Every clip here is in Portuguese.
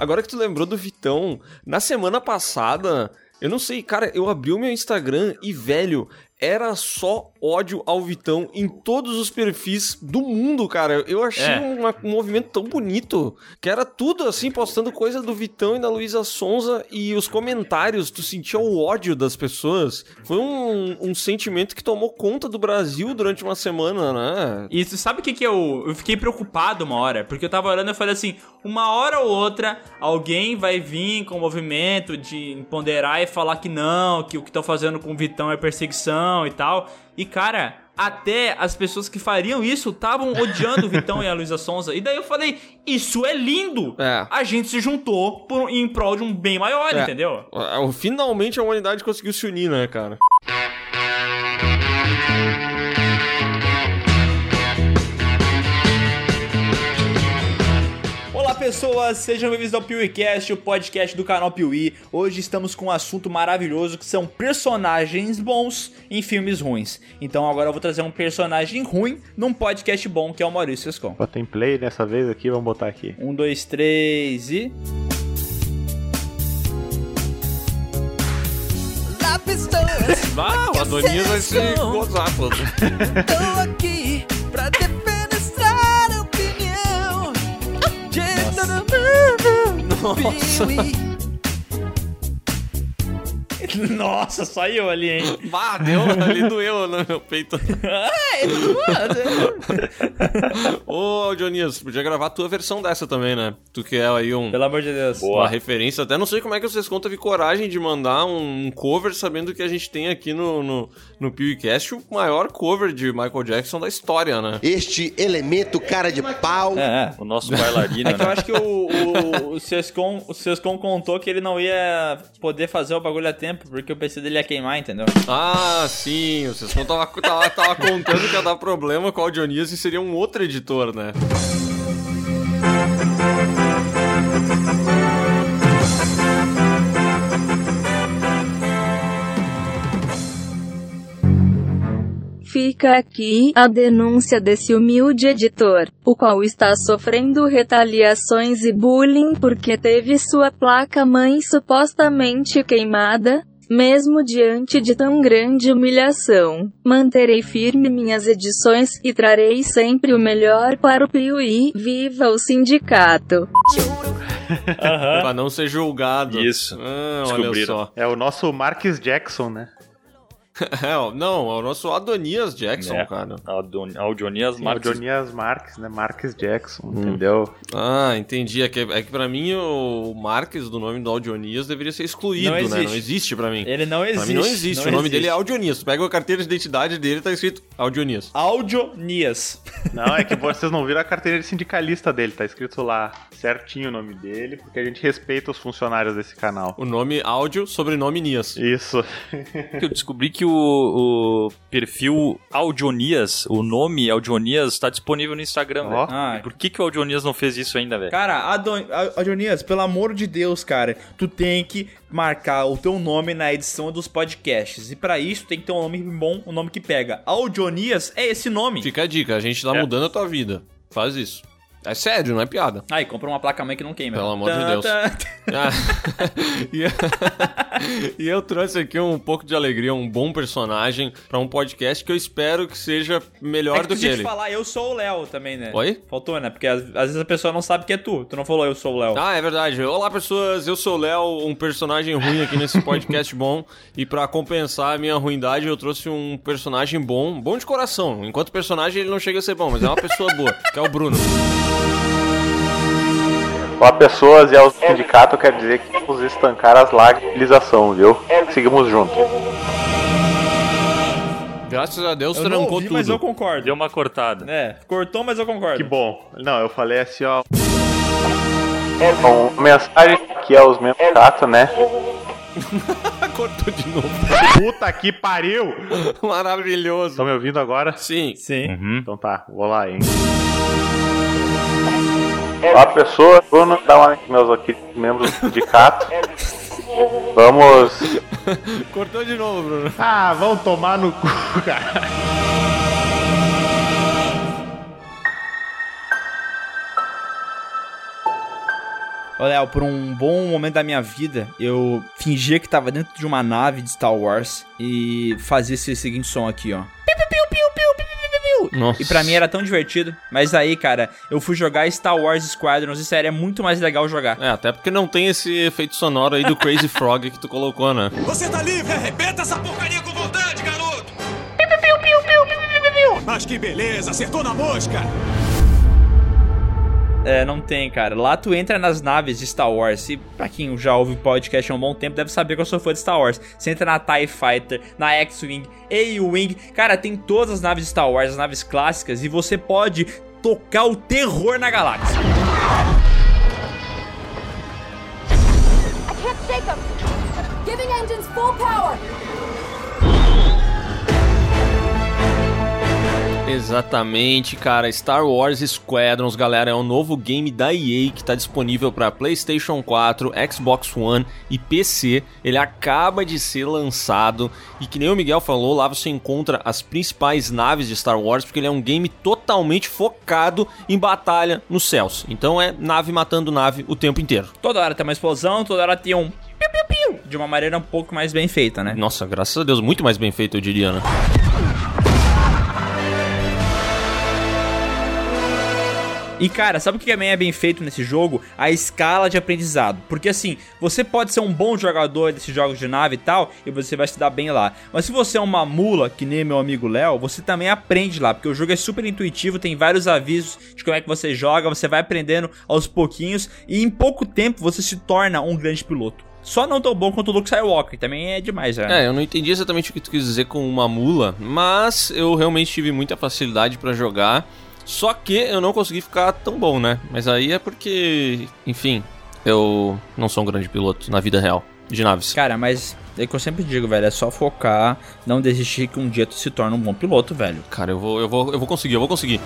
Agora que tu lembrou do Vitão, na semana passada, eu não sei, cara, eu abri o meu Instagram e, velho, era só ódio ao Vitão em todos os perfis do mundo, cara. Eu achei É. uma- um movimento tão bonito, que era tudo assim, postando coisa do Vitão e da Luísa Sonza e os comentários, tu sentia o ódio das pessoas. Foi um, um sentimento que tomou conta do Brasil durante uma semana, né? E tu sabe o que que eu... Eu fiquei preocupado uma hora, porque eu tava olhando e falei assim, uma hora ou outra, alguém vai vir com o movimento de ponderar e falar que não, que o que estão fazendo com o Vitão é perseguição e tal. E, cara... Até as pessoas que fariam isso estavam odiando o Vitão e a Luísa Sonza. E daí eu falei, isso é lindo! É. A gente se juntou por- em prol de um bem maior, É. entendeu? Ah, Finalmente a humanidade conseguiu se unir, né, cara? Pessoas, sejam bem-vindos ao PeeWeeCast, o podcast do canal Piuí. Hoje estamos com um assunto maravilhoso que são personagens bons em filmes ruins. Então agora eu vou trazer um personagem ruim num podcast bom, que é o Maurício Escon. Ó, tem play dessa vez aqui, vamos botar aqui. Um, dois, três e... Ah, o Adonias vai se gozar todo. Tô aqui pra defenestrar de Nossa, saiu ali, hein? Bah, deu, ali doeu no meu peito. Ai, todo mundo. Ô, Dionias, podia gravar a tua versão dessa também, né? Tu que é aí um... Pelo amor de Deus. Uma referência, até não sei como é que vocês contam teve coragem de mandar um cover sabendo que a gente tem aqui no, no, no PewCast o maior cover de Michael Jackson da história, né? Este elemento cara de pau. É, é. O nosso bailarino, É que eu né? acho que o, o, o, Sescon, o Sescon contou que ele não ia poder fazer o bagulho a tempo, porque o PC dele ia queimar, entendeu? Ah, sim, vocês não tava, tava, tava contando que ia dar problema com o Dionias e seria um outro editor, né? Fica aqui a denúncia desse humilde editor, o qual está sofrendo retaliações e bullying porque teve sua placa-mãe supostamente queimada. Mesmo diante de tão grande humilhação, manterei firme minhas edições e trarei sempre o melhor para o Piuí. Viva o sindicato! Aham. Pra não ser julgado. Isso. Ah, olha só. É o nosso Marques Jackson, né? É, não, é o nosso Adonias Jackson, É. cara. Aldon- Aldonias Marques. Jonias Marques, né? Marques Jackson, entendeu? Ah, entendi. É que, é que pra mim o Marques do nome do Audionias deveria ser excluído, Não né? existe. Não existe pra mim. Ele não Pra existe. mim não existe. o nome dele é Audionias. Tu pega a carteira de identidade dele tá escrito Audionias. Audionias. Não, é que vocês não viram a carteira de sindicalista dele, tá escrito lá certinho o nome dele, porque a gente respeita os funcionários desse canal. O nome áudio, sobrenome Nias. Isso. Eu descobri que o, o perfil Audionias, o nome Audionias, está disponível no Instagram, velho. Ah, Por que, que o Audionias não fez isso ainda, velho? Cara, Adon... A- Adonias, pelo amor de Deus, cara, tu tem que marcar o teu nome na edição dos podcasts. E pra isso tem que ter um nome bom, um nome que pega. Audionias é esse nome. Fica a dica, a gente tá É. mudando a tua vida. Faz isso. É sério, não é piada. Aí, compra uma placa-mãe que não queima. Pelo amor de Tá, Deus. tá. Ah, e, e eu trouxe aqui um pouco de alegria, um bom personagem pra um podcast que eu espero que seja melhor É que do que ele. falar, eu sou o Léo também, né? Oi? Faltou, né? Porque às, às vezes a pessoa não sabe que é tu. Tu não falou, eu sou o Léo. Ah, é verdade. Olá, pessoas. Eu sou o Léo, um personagem ruim aqui nesse podcast bom. E pra compensar a minha ruindade, eu trouxe um personagem bom, bom de coração. Enquanto personagem, ele não chega a ser bom, mas é uma pessoa boa, que é o Bruno. Olá, pessoas, e ao sindicato eu quero dizer que vamos estancar as lagrização, viu? Seguimos juntos. Graças a Deus, eu não trancou ouvi, tudo. mas eu concordo. Deu uma cortada. É, cortou, mas eu concordo. Que bom. Não, eu falei assim, ó. Bom, mensagem aqui aos membros do sindicato, né? Cortou de novo. Puta que pariu! Maravilhoso. Estão me ouvindo agora? Sim. Sim. Uhum. Então tá, vou lá, hein? Olá, pessoas. Bruno, dá uma meus aqui, membros do sindicato. Vamos. Cortou de novo, Bruno. Ah, vão tomar no cu, cara. Ô, Léo, por um bom momento da minha vida, eu fingia que tava dentro de uma nave de Star Wars e fazia esse seguinte som aqui, ó. Piu, piu, piu, piu, piu, piu, piu, piu. Nossa. E pra mim era tão divertido. Mas aí, cara, eu fui jogar Star Wars Squadrons e sério, é muito mais legal jogar. É, até porque não tem esse efeito sonoro aí do Crazy Frog que tu colocou, né? Você tá livre, arrebenta essa porcaria com vontade, garoto! Mas que beleza, acertou na mosca! É, não tem, cara. Lá tu entra nas naves de Star Wars. E pra quem já ouve podcast há um bom tempo, deve saber que eu sou fã de Star Wars. Você entra na TIE Fighter, na X-Wing, A-Wing. Cara, tem todas as naves de Star Wars, as naves clássicas. E você pode tocar o terror na galáxia. I can't shake. Giving engines full power. Exatamente, cara. Star Wars Squadrons, galera, é um novo game da EA que tá disponível para PlayStation 4, Xbox One e PC. Ele acaba de ser lançado e que nem o Miguel falou, lá você encontra as principais naves de Star Wars, porque ele é um game totalmente focado em batalha nos céus. Então é nave matando nave o tempo inteiro. Toda hora tem uma explosão, toda hora tem um piu-piu-piu. De uma maneira um pouco mais bem feita, né? Nossa, graças a Deus, muito mais bem feito, eu diria, né? E cara, sabe o que também é bem feito nesse jogo? A escala de aprendizado. Porque assim, você pode ser um bom jogador desses jogos de nave e tal, e você vai se dar bem lá. Mas se você é uma mula, que nem meu amigo Léo, você também aprende lá, porque o jogo é super intuitivo, tem vários avisos de como é que você joga, você vai aprendendo aos pouquinhos, e em pouco tempo você se torna um grande piloto. Só não tão bom quanto o Luke Skywalker, também é demais, né? É, eu não entendi exatamente o que tu quis dizer com uma mula, mas eu realmente tive muita facilidade pra jogar. Só que eu não consegui ficar tão bom, né? Mas aí é porque, enfim, eu não sou um grande piloto na vida real de naves. Cara, mas é o que eu sempre digo, velho, é só focar, não desistir que um dia tu se torna um bom piloto, velho. Cara, eu vou, eu vou, eu vou conseguir, eu vou conseguir.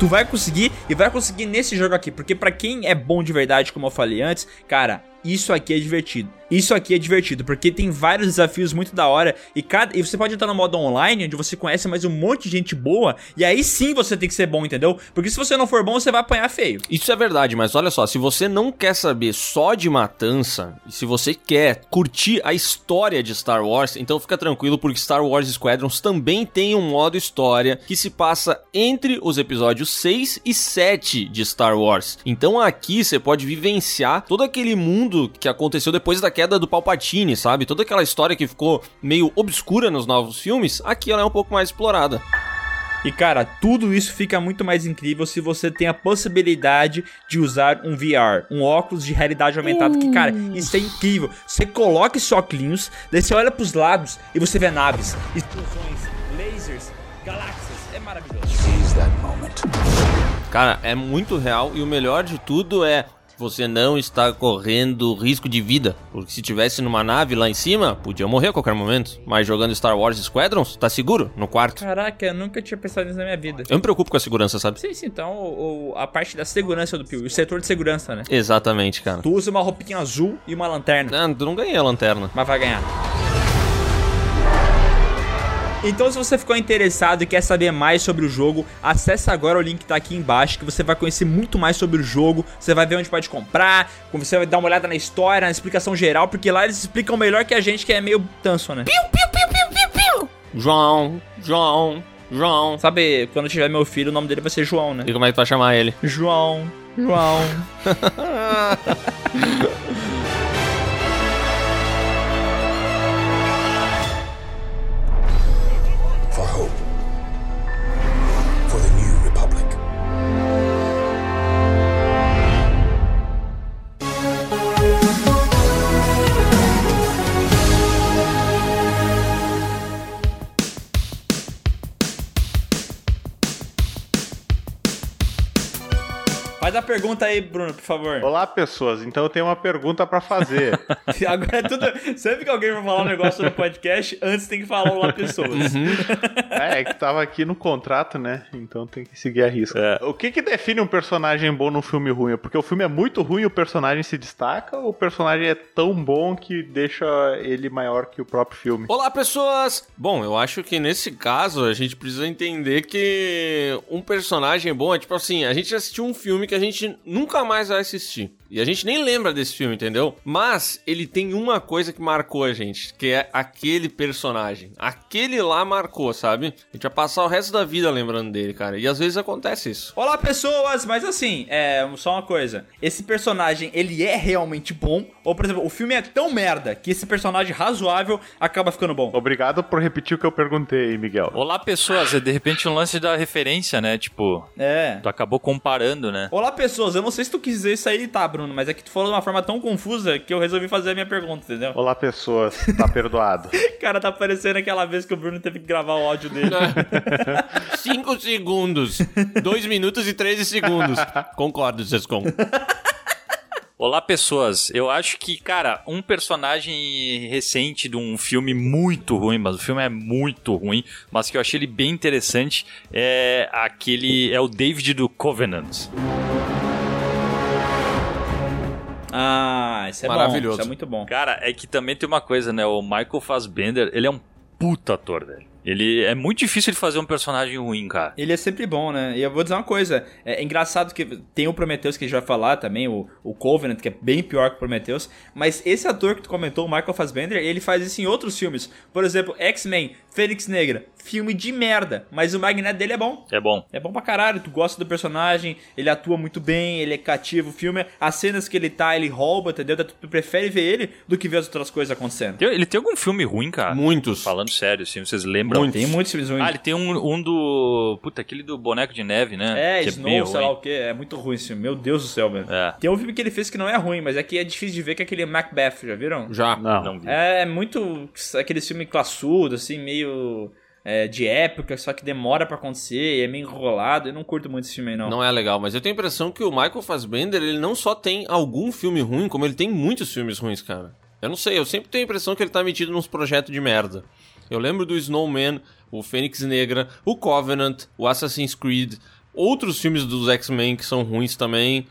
Tu vai conseguir e vai conseguir nesse jogo aqui, porque pra quem é bom de verdade, como eu falei antes, cara, isso aqui é divertido. Isso aqui é divertido, porque tem vários desafios muito da hora e cada e você pode entrar no modo online, onde você conhece mais um monte de gente boa, e aí sim você tem que ser bom, entendeu? Porque se você não for bom, você vai apanhar feio. Isso é verdade, mas olha só, se você não quer saber só de matança, e se você quer curtir a história de Star Wars, então fica tranquilo porque Star Wars Squadrons também tem um modo história que se passa entre os episódios 6 e 7 de Star Wars. Então aqui você pode vivenciar todo aquele mundo que aconteceu depois da queda do Palpatine, sabe? Toda aquela história que ficou meio obscura nos novos filmes, aqui ela é um pouco mais explorada. E cara, tudo isso fica muito mais incrível se você tem a possibilidade de usar um VR, um óculos de realidade aumentada. Que, cara, isso é incrível. Você coloca esse óculos, daí você olha pros lados e você vê naves, explosões, lasers, galáxias. É maravilhoso. Cara, é muito real e o melhor de tudo é você não está correndo risco de vida, porque se tivesse numa nave lá em cima, podia morrer a qualquer momento. Mas jogando Star Wars Squadrons, tá seguro no quarto. Caraca, eu nunca tinha pensado nisso na minha vida. Eu me preocupo com a segurança, sabe? Sim, sim, então o, o- a parte da segurança do Pio, o setor de segurança, né? Exatamente, cara. Tu usa uma roupinha azul e uma lanterna, Ah, tu não ganhei a lanterna. mas vai ganhar. Então, se você ficou interessado e quer saber mais sobre o jogo, acessa agora o link que tá aqui embaixo, que você vai conhecer muito mais sobre o jogo. Você vai ver onde pode comprar, você vai dar uma olhada na história, na explicação geral, porque lá eles explicam melhor que a gente, que é meio tanso, né? João, João, João. Sabe, quando tiver meu filho, o nome dele vai ser João, né? E como é que tu vai chamar ele? João, João. a pergunta aí, Bruno, por favor. Olá, pessoas. Então eu tenho uma pergunta pra fazer. Agora é tudo. Sempre que alguém vai falar um negócio no podcast, antes tem que falar olá pessoas. é, é que tava aqui no contrato, né? Então tem que seguir a risca. O que que define um personagem bom num filme ruim? Porque o filme é muito ruim e o personagem se destaca ou o personagem é tão bom que deixa ele maior que o próprio filme? Olá, pessoas! Bom, eu acho que nesse caso a gente precisa entender que um personagem bom é tipo assim: a gente assistiu um filme que a gente nunca mais vai assistir. E a gente nem lembra desse filme, entendeu? Mas ele tem uma coisa que marcou a gente, que é aquele personagem. Aquele lá marcou, sabe? A gente vai passar o resto da vida lembrando dele, cara. E às vezes acontece isso. Olá, pessoas! Mas assim, é só uma coisa. Esse personagem, ele é realmente bom? Ou, por exemplo, o filme é tão merda que esse personagem razoável acaba ficando bom? Obrigado por repetir o que eu perguntei, Miguel. Olá, pessoas. É de repente um lance da referência, né? Tipo, É. tu acabou comparando, né? Olá, pessoas! Eu não sei se tu quis dizer isso aí, tá, Bruno? Mas é que tu falou de uma forma tão confusa que eu resolvi fazer a minha pergunta, entendeu? Olá, pessoas. Tá perdoado. Cara, tá parecendo aquela vez que o Bruno teve que gravar o áudio dele. 5 segundos. 2 minutos e 13 segundos. Concordo, Sescon. Olá, pessoas. Eu acho que, cara, um personagem recente de um filme muito ruim, mas o filme é muito ruim, mas que eu achei ele bem interessante, é aquele. É o David do Covenant. Ah, isso é Maravilhoso. bom. Isso é muito bom. Cara, é que também tem uma coisa, né? O Michael Fassbender, ele é um puta ator, velho. Ele é muito difícil de fazer um personagem ruim, cara. Ele é sempre bom, né? E eu vou dizer uma coisa: é engraçado que tem o Prometheus que a gente vai falar também, o, o Covenant, que é bem pior que o Prometheus. Mas esse ator que tu comentou, o Michael Fassbender, ele faz isso em outros filmes. Por exemplo, X-Men, Fênix Negra. Filme de merda, mas o Magneto dele é bom. É bom. É bom pra caralho, tu gosta do personagem, ele atua muito bem, ele é cativo, o filme, as cenas que ele tá, ele rouba, entendeu? Tu prefere ver ele do que ver as outras coisas acontecendo. Ele tem algum filme ruim, cara? Muitos. Falando sério, assim, vocês lembram? Tem muitos filmes ruins. Ah, ele tem um, um do. Puta, aquele do boneco de neve, né? É, que Snow, bem sei ruim. lá o que. É muito ruim esse filme. Meu Deus do céu, velho. É. Tem um filme que ele fez que não é ruim, mas é que é difícil de ver, que é aquele Macbeth, já viram? Já. Não. Não vi. É muito aquele filme classudo, assim, meio é, de época, só que demora pra acontecer, é meio enrolado. Eu não curto muito esse filme aí, não. Não é legal, mas eu tenho a impressão que o Michael Fassbender, ele não só tem algum filme ruim, como ele tem muitos filmes ruins, cara. Eu não sei, eu sempre tenho a impressão que ele tá metido nos projetos de merda. Eu lembro do Snowman, o Fênix Negra, o Covenant, o Assassin's Creed, outros filmes dos X-Men que são ruins também.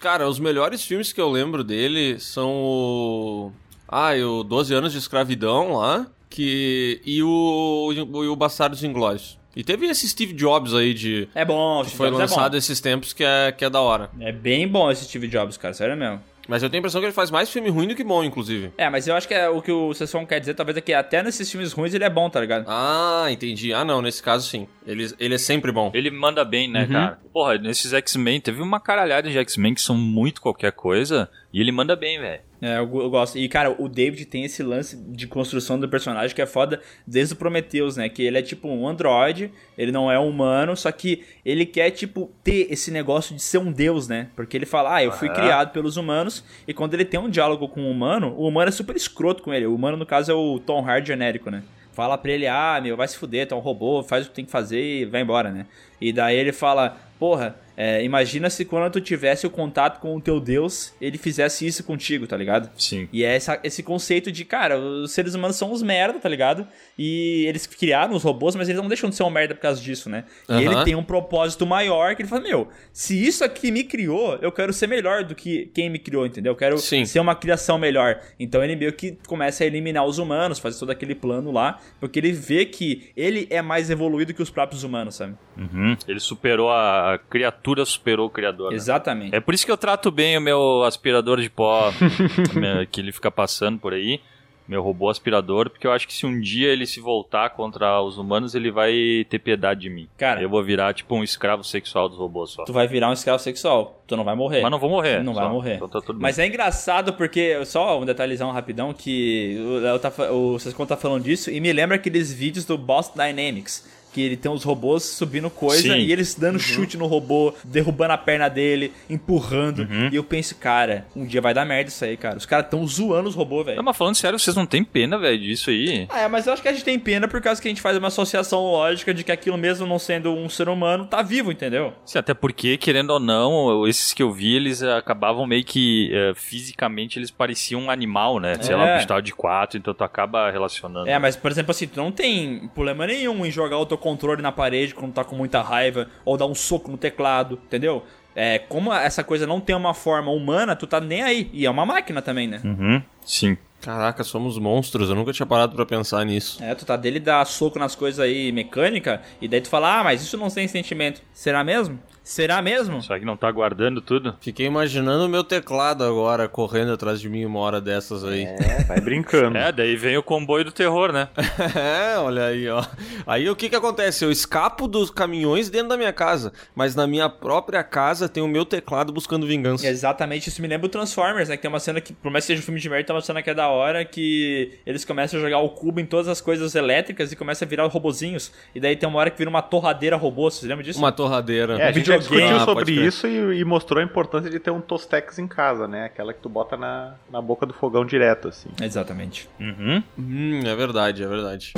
Cara, os melhores filmes que eu lembro dele são o. Ah, o 12 anos de escravidão lá. Que. E o. E o Bastardos Inglórios. E teve esse Steve Jobs aí de. É bom, Steve foi Jobs é bom. lançado esses tempos que é, que é da hora. É bem bom esse Steve Jobs, cara, sério mesmo. Mas eu tenho a impressão que ele faz mais filme ruim do que bom, inclusive. É, mas eu acho que é, o que o Sesson quer dizer, talvez, é que até nesses filmes ruins ele é bom, tá ligado? Ah, entendi. Ah, não, nesse caso sim. Ele, ele é sempre bom. Ele manda bem, né, Uhum. cara? Porra, nesses X-Men, teve uma caralhada de X-Men que são muito qualquer coisa, e ele manda bem, velho. É, eu, eu gosto. E, cara, o David tem esse lance de construção do personagem que é foda desde o Prometheus, né? Que ele é tipo um androide, ele não é humano, só que ele quer, tipo, ter esse negócio de ser um deus, né? Porque ele fala, ah, eu fui criado pelos humanos, e quando ele tem um diálogo com o humano, o humano é super escroto com ele. O humano, no caso, é o Tom Hardy genérico, né? Fala pra ele, ah, meu, vai se fuder, tu é um robô, faz o que tem que fazer e vai embora, né? E daí ele fala, porra, é, imagina se quando tu tivesse o contato com o teu Deus, ele fizesse isso contigo, tá ligado? Sim. E é essa- esse conceito de, cara, os seres humanos são uns merda, tá ligado? E eles criaram os robôs, mas eles não deixam de ser um merda por causa disso, né? E Aham. ele tem um propósito maior que ele fala, meu, se isso aqui me criou, eu quero ser melhor do que quem me criou, entendeu? Eu quero Sim. ser uma criação melhor. Então ele meio que começa a eliminar os humanos, fazer todo aquele plano lá, porque ele vê que ele é mais evoluído que os próprios humanos, sabe? Uhum. Ele superou a, a criatura, superou o criador. né? Exatamente. É por isso que eu trato bem o meu aspirador de pó que ele fica passando por aí. Meu robô aspirador, porque eu acho que se um dia ele se voltar contra os humanos, ele vai ter piedade de mim. Cara. Eu vou virar tipo um escravo sexual dos robôs só. Tu vai virar um escravo sexual, tu não vai morrer. Mas não vou morrer. Não só. vai morrer. Então tá tudo bem. Mas é engraçado porque, só um detalhezão rapidão, que o Léo tá, fa- o Sescon tá falando disso, e me lembra aqueles vídeos do Boss Dynamics. Que ele tem os robôs subindo coisa Sim. e eles dando chute no robô, derrubando a perna dele, empurrando. Uhum. E eu penso, cara, um dia vai dar merda isso aí, cara. Os caras tão zoando os robôs, velho. Não, mas falando sério, vocês não têm pena, velho, disso aí? Ah, é, mas eu acho que a gente tem pena por causa que a gente faz uma associação lógica de que aquilo mesmo não sendo um ser humano, tá vivo, entendeu? Sim, até porque, querendo ou não, esses que eu vi, eles eh, acabavam meio que eh, fisicamente eles pareciam um animal, né? Sei lá, É. um bicho tava de quatro, então tu acaba relacionando. É, mas por exemplo assim, tu não tem problema nenhum em jogar o teu controle na parede quando tá com muita raiva, ou dar um soco no teclado, entendeu? É, como essa coisa não tem uma forma humana, tu tá nem aí. E é uma máquina também, né? Uhum, sim. Caraca, somos monstros. Eu nunca tinha parado pra pensar nisso. É, tu tá dele dar soco nas coisas aí mecânica, e daí tu fala, ah, mas isso não tem sentimento. Será mesmo? Será mesmo? Será que não tá guardando tudo? Fiquei imaginando o meu teclado agora correndo atrás de mim uma hora dessas aí. É, vai brincando. É, daí vem o comboio do terror, né? É, olha aí, ó. Aí o que que acontece? Eu escapo dos caminhões dentro da minha casa, mas na minha própria casa tem o meu teclado buscando vingança. Exatamente, isso me lembra o Transformers, né? Que tem uma cena que, por mais que seja um filme de merda, tem uma cena que é da hora que eles começam a jogar o cubo em todas as coisas elétricas e começa a virar robozinhos. E daí tem uma hora que vira uma torradeira robô, vocês lembram disso? Uma torradeira. É, a gente já videogame. discutiu Ah, sobre isso e, e mostrou a importância de ter um Tostex em casa, né? Aquela que tu bota na, na boca do fogão direto, assim. Exatamente. Uhum. Hum, é verdade, é verdade.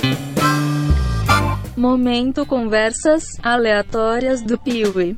Momento conversas aleatórias do Piuí.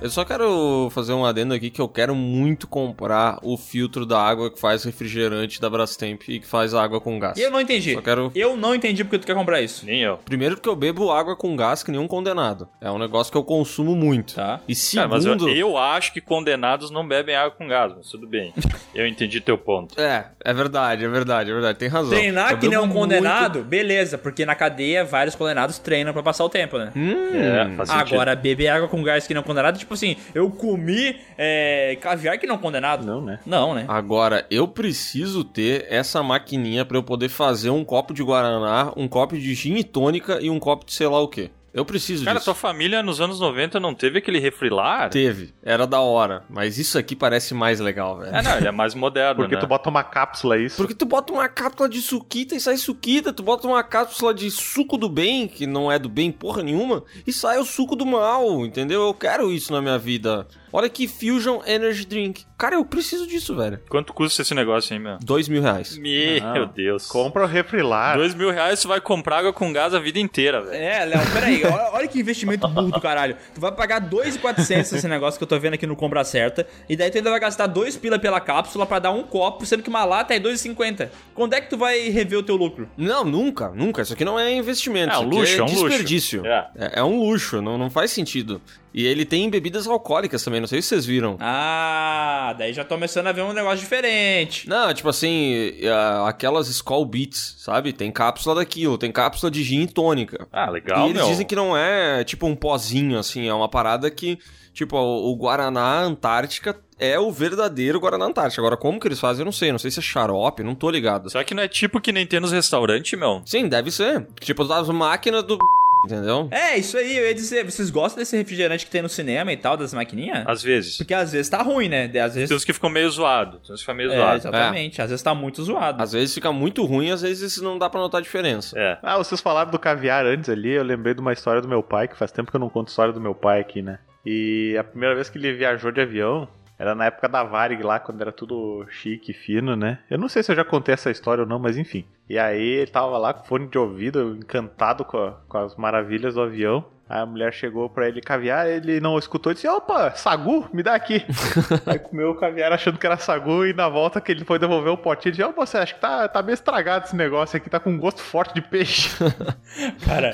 Eu só quero fazer um adendo aqui que eu quero muito comprar o filtro da água que faz refrigerante da Brastemp e que faz água com gás. E eu não entendi. Só quero Eu não entendi porque tu quer comprar isso. Nem eu. Primeiro porque eu bebo água com gás que nenhum condenado. É um negócio que eu consumo muito. Tá. E Cara, mas eu, segundo... eu acho que condenados não bebem água com gás, mas tudo bem. Eu entendi teu ponto. É, é verdade, é verdade, é verdade. Tem razão. Treinar Eu que nem bebo um muito- condenado, beleza, porque na cadeia vários condenados treinam pra passar o tempo, né? Hum, É, faz sentido. Agora, beber água com gás que não condenado, tipo assim, eu comi é, caviar que não condenado. Não, né? Não, né? Agora, eu preciso ter essa maquininha pra eu poder fazer um copo de Guaraná, um copo de gin e tônica e um copo de sei lá o quê. Eu preciso Cara, disso. tua família nos anos 90 não teve aquele refrilar? Teve, era da hora. Mas isso aqui parece mais legal, velho. É, não, ele é mais moderno, Porque né? tu bota uma cápsula isso. Porque tu bota uma cápsula de suquita e sai suquita, tu bota uma cápsula de suco do bem, que não é do bem porra nenhuma, e sai o suco do mal, entendeu? Eu quero isso na minha vida. Olha que Fusion Energy Drink. Cara, eu preciso disso, velho. Quanto custa esse negócio aí, meu? Dois mil reais. Meu Não. Deus. Compra o refrilar. Dois mil reais tu vai comprar água com gás a vida inteira, velho. É, Léo, peraí, olha, olha que investimento burro do caralho. Tu vai pagar 2,400 esse negócio que eu tô vendo aqui no Compra Certa, e daí tu ainda vai gastar 2 pila pela cápsula pra dar um copo, sendo que uma lata é 2,50. Quando é que tu vai rever o teu lucro? Não, nunca, nunca. Isso aqui não é investimento. É isso um aqui luxo, é um luxo. desperdício. É. É, é um luxo, não, não faz sentido. E ele tem bebidas alcoólicas também, não sei se vocês viram. Ah, daí já tô começando a ver um negócio diferente. Não, tipo assim, é, aquelas Skull Beats, sabe? Tem cápsula daquilo, tem cápsula de gin e tônica. Ah, legal, e eles meu. dizem que não é tipo um pozinho, assim, é uma parada que, tipo, o, Guaraná Antártica é o verdadeiro Guaraná Antártica. Agora, como que eles fazem, eu não sei. Não sei se é xarope, não tô ligado. Será que não é tipo que nem tem nos restaurantes, meu? Sim, deve ser. Tipo, das máquinas do... Entendeu? É, isso aí, eu ia dizer, vocês gostam desse refrigerante que tem no cinema e tal, das maquininhas? Às vezes. Porque às vezes tá ruim, né? Às vezes. Tem uns que ficam meio zoados. Tem uns que ficam meio É, zoados. exatamente. Às vezes tá muito zoado. Às vezes fica muito ruim, às vezes não dá pra notar a diferença. É. Ah, vocês falaram do caviar antes ali, eu lembrei de uma história do meu pai, que faz tempo que eu não conto história do meu pai aqui, né? E a primeira vez que ele viajou de avião, era na época da Varig lá, quando era tudo chique, fino, né? Eu não sei se eu já contei essa história ou não, mas enfim. E aí ele tava lá com fone de ouvido, encantado com, a- com as maravilhas do avião. Aí a mulher chegou pra ele caviar, ele não escutou e disse: opa, sagu, me dá aqui. aí comeu o caviar achando que era sagu e na volta que ele foi devolver o potinho, ele disse: Ô, você acha que tá, tá meio estragado esse negócio aqui, tá com gosto forte de peixe. Cara,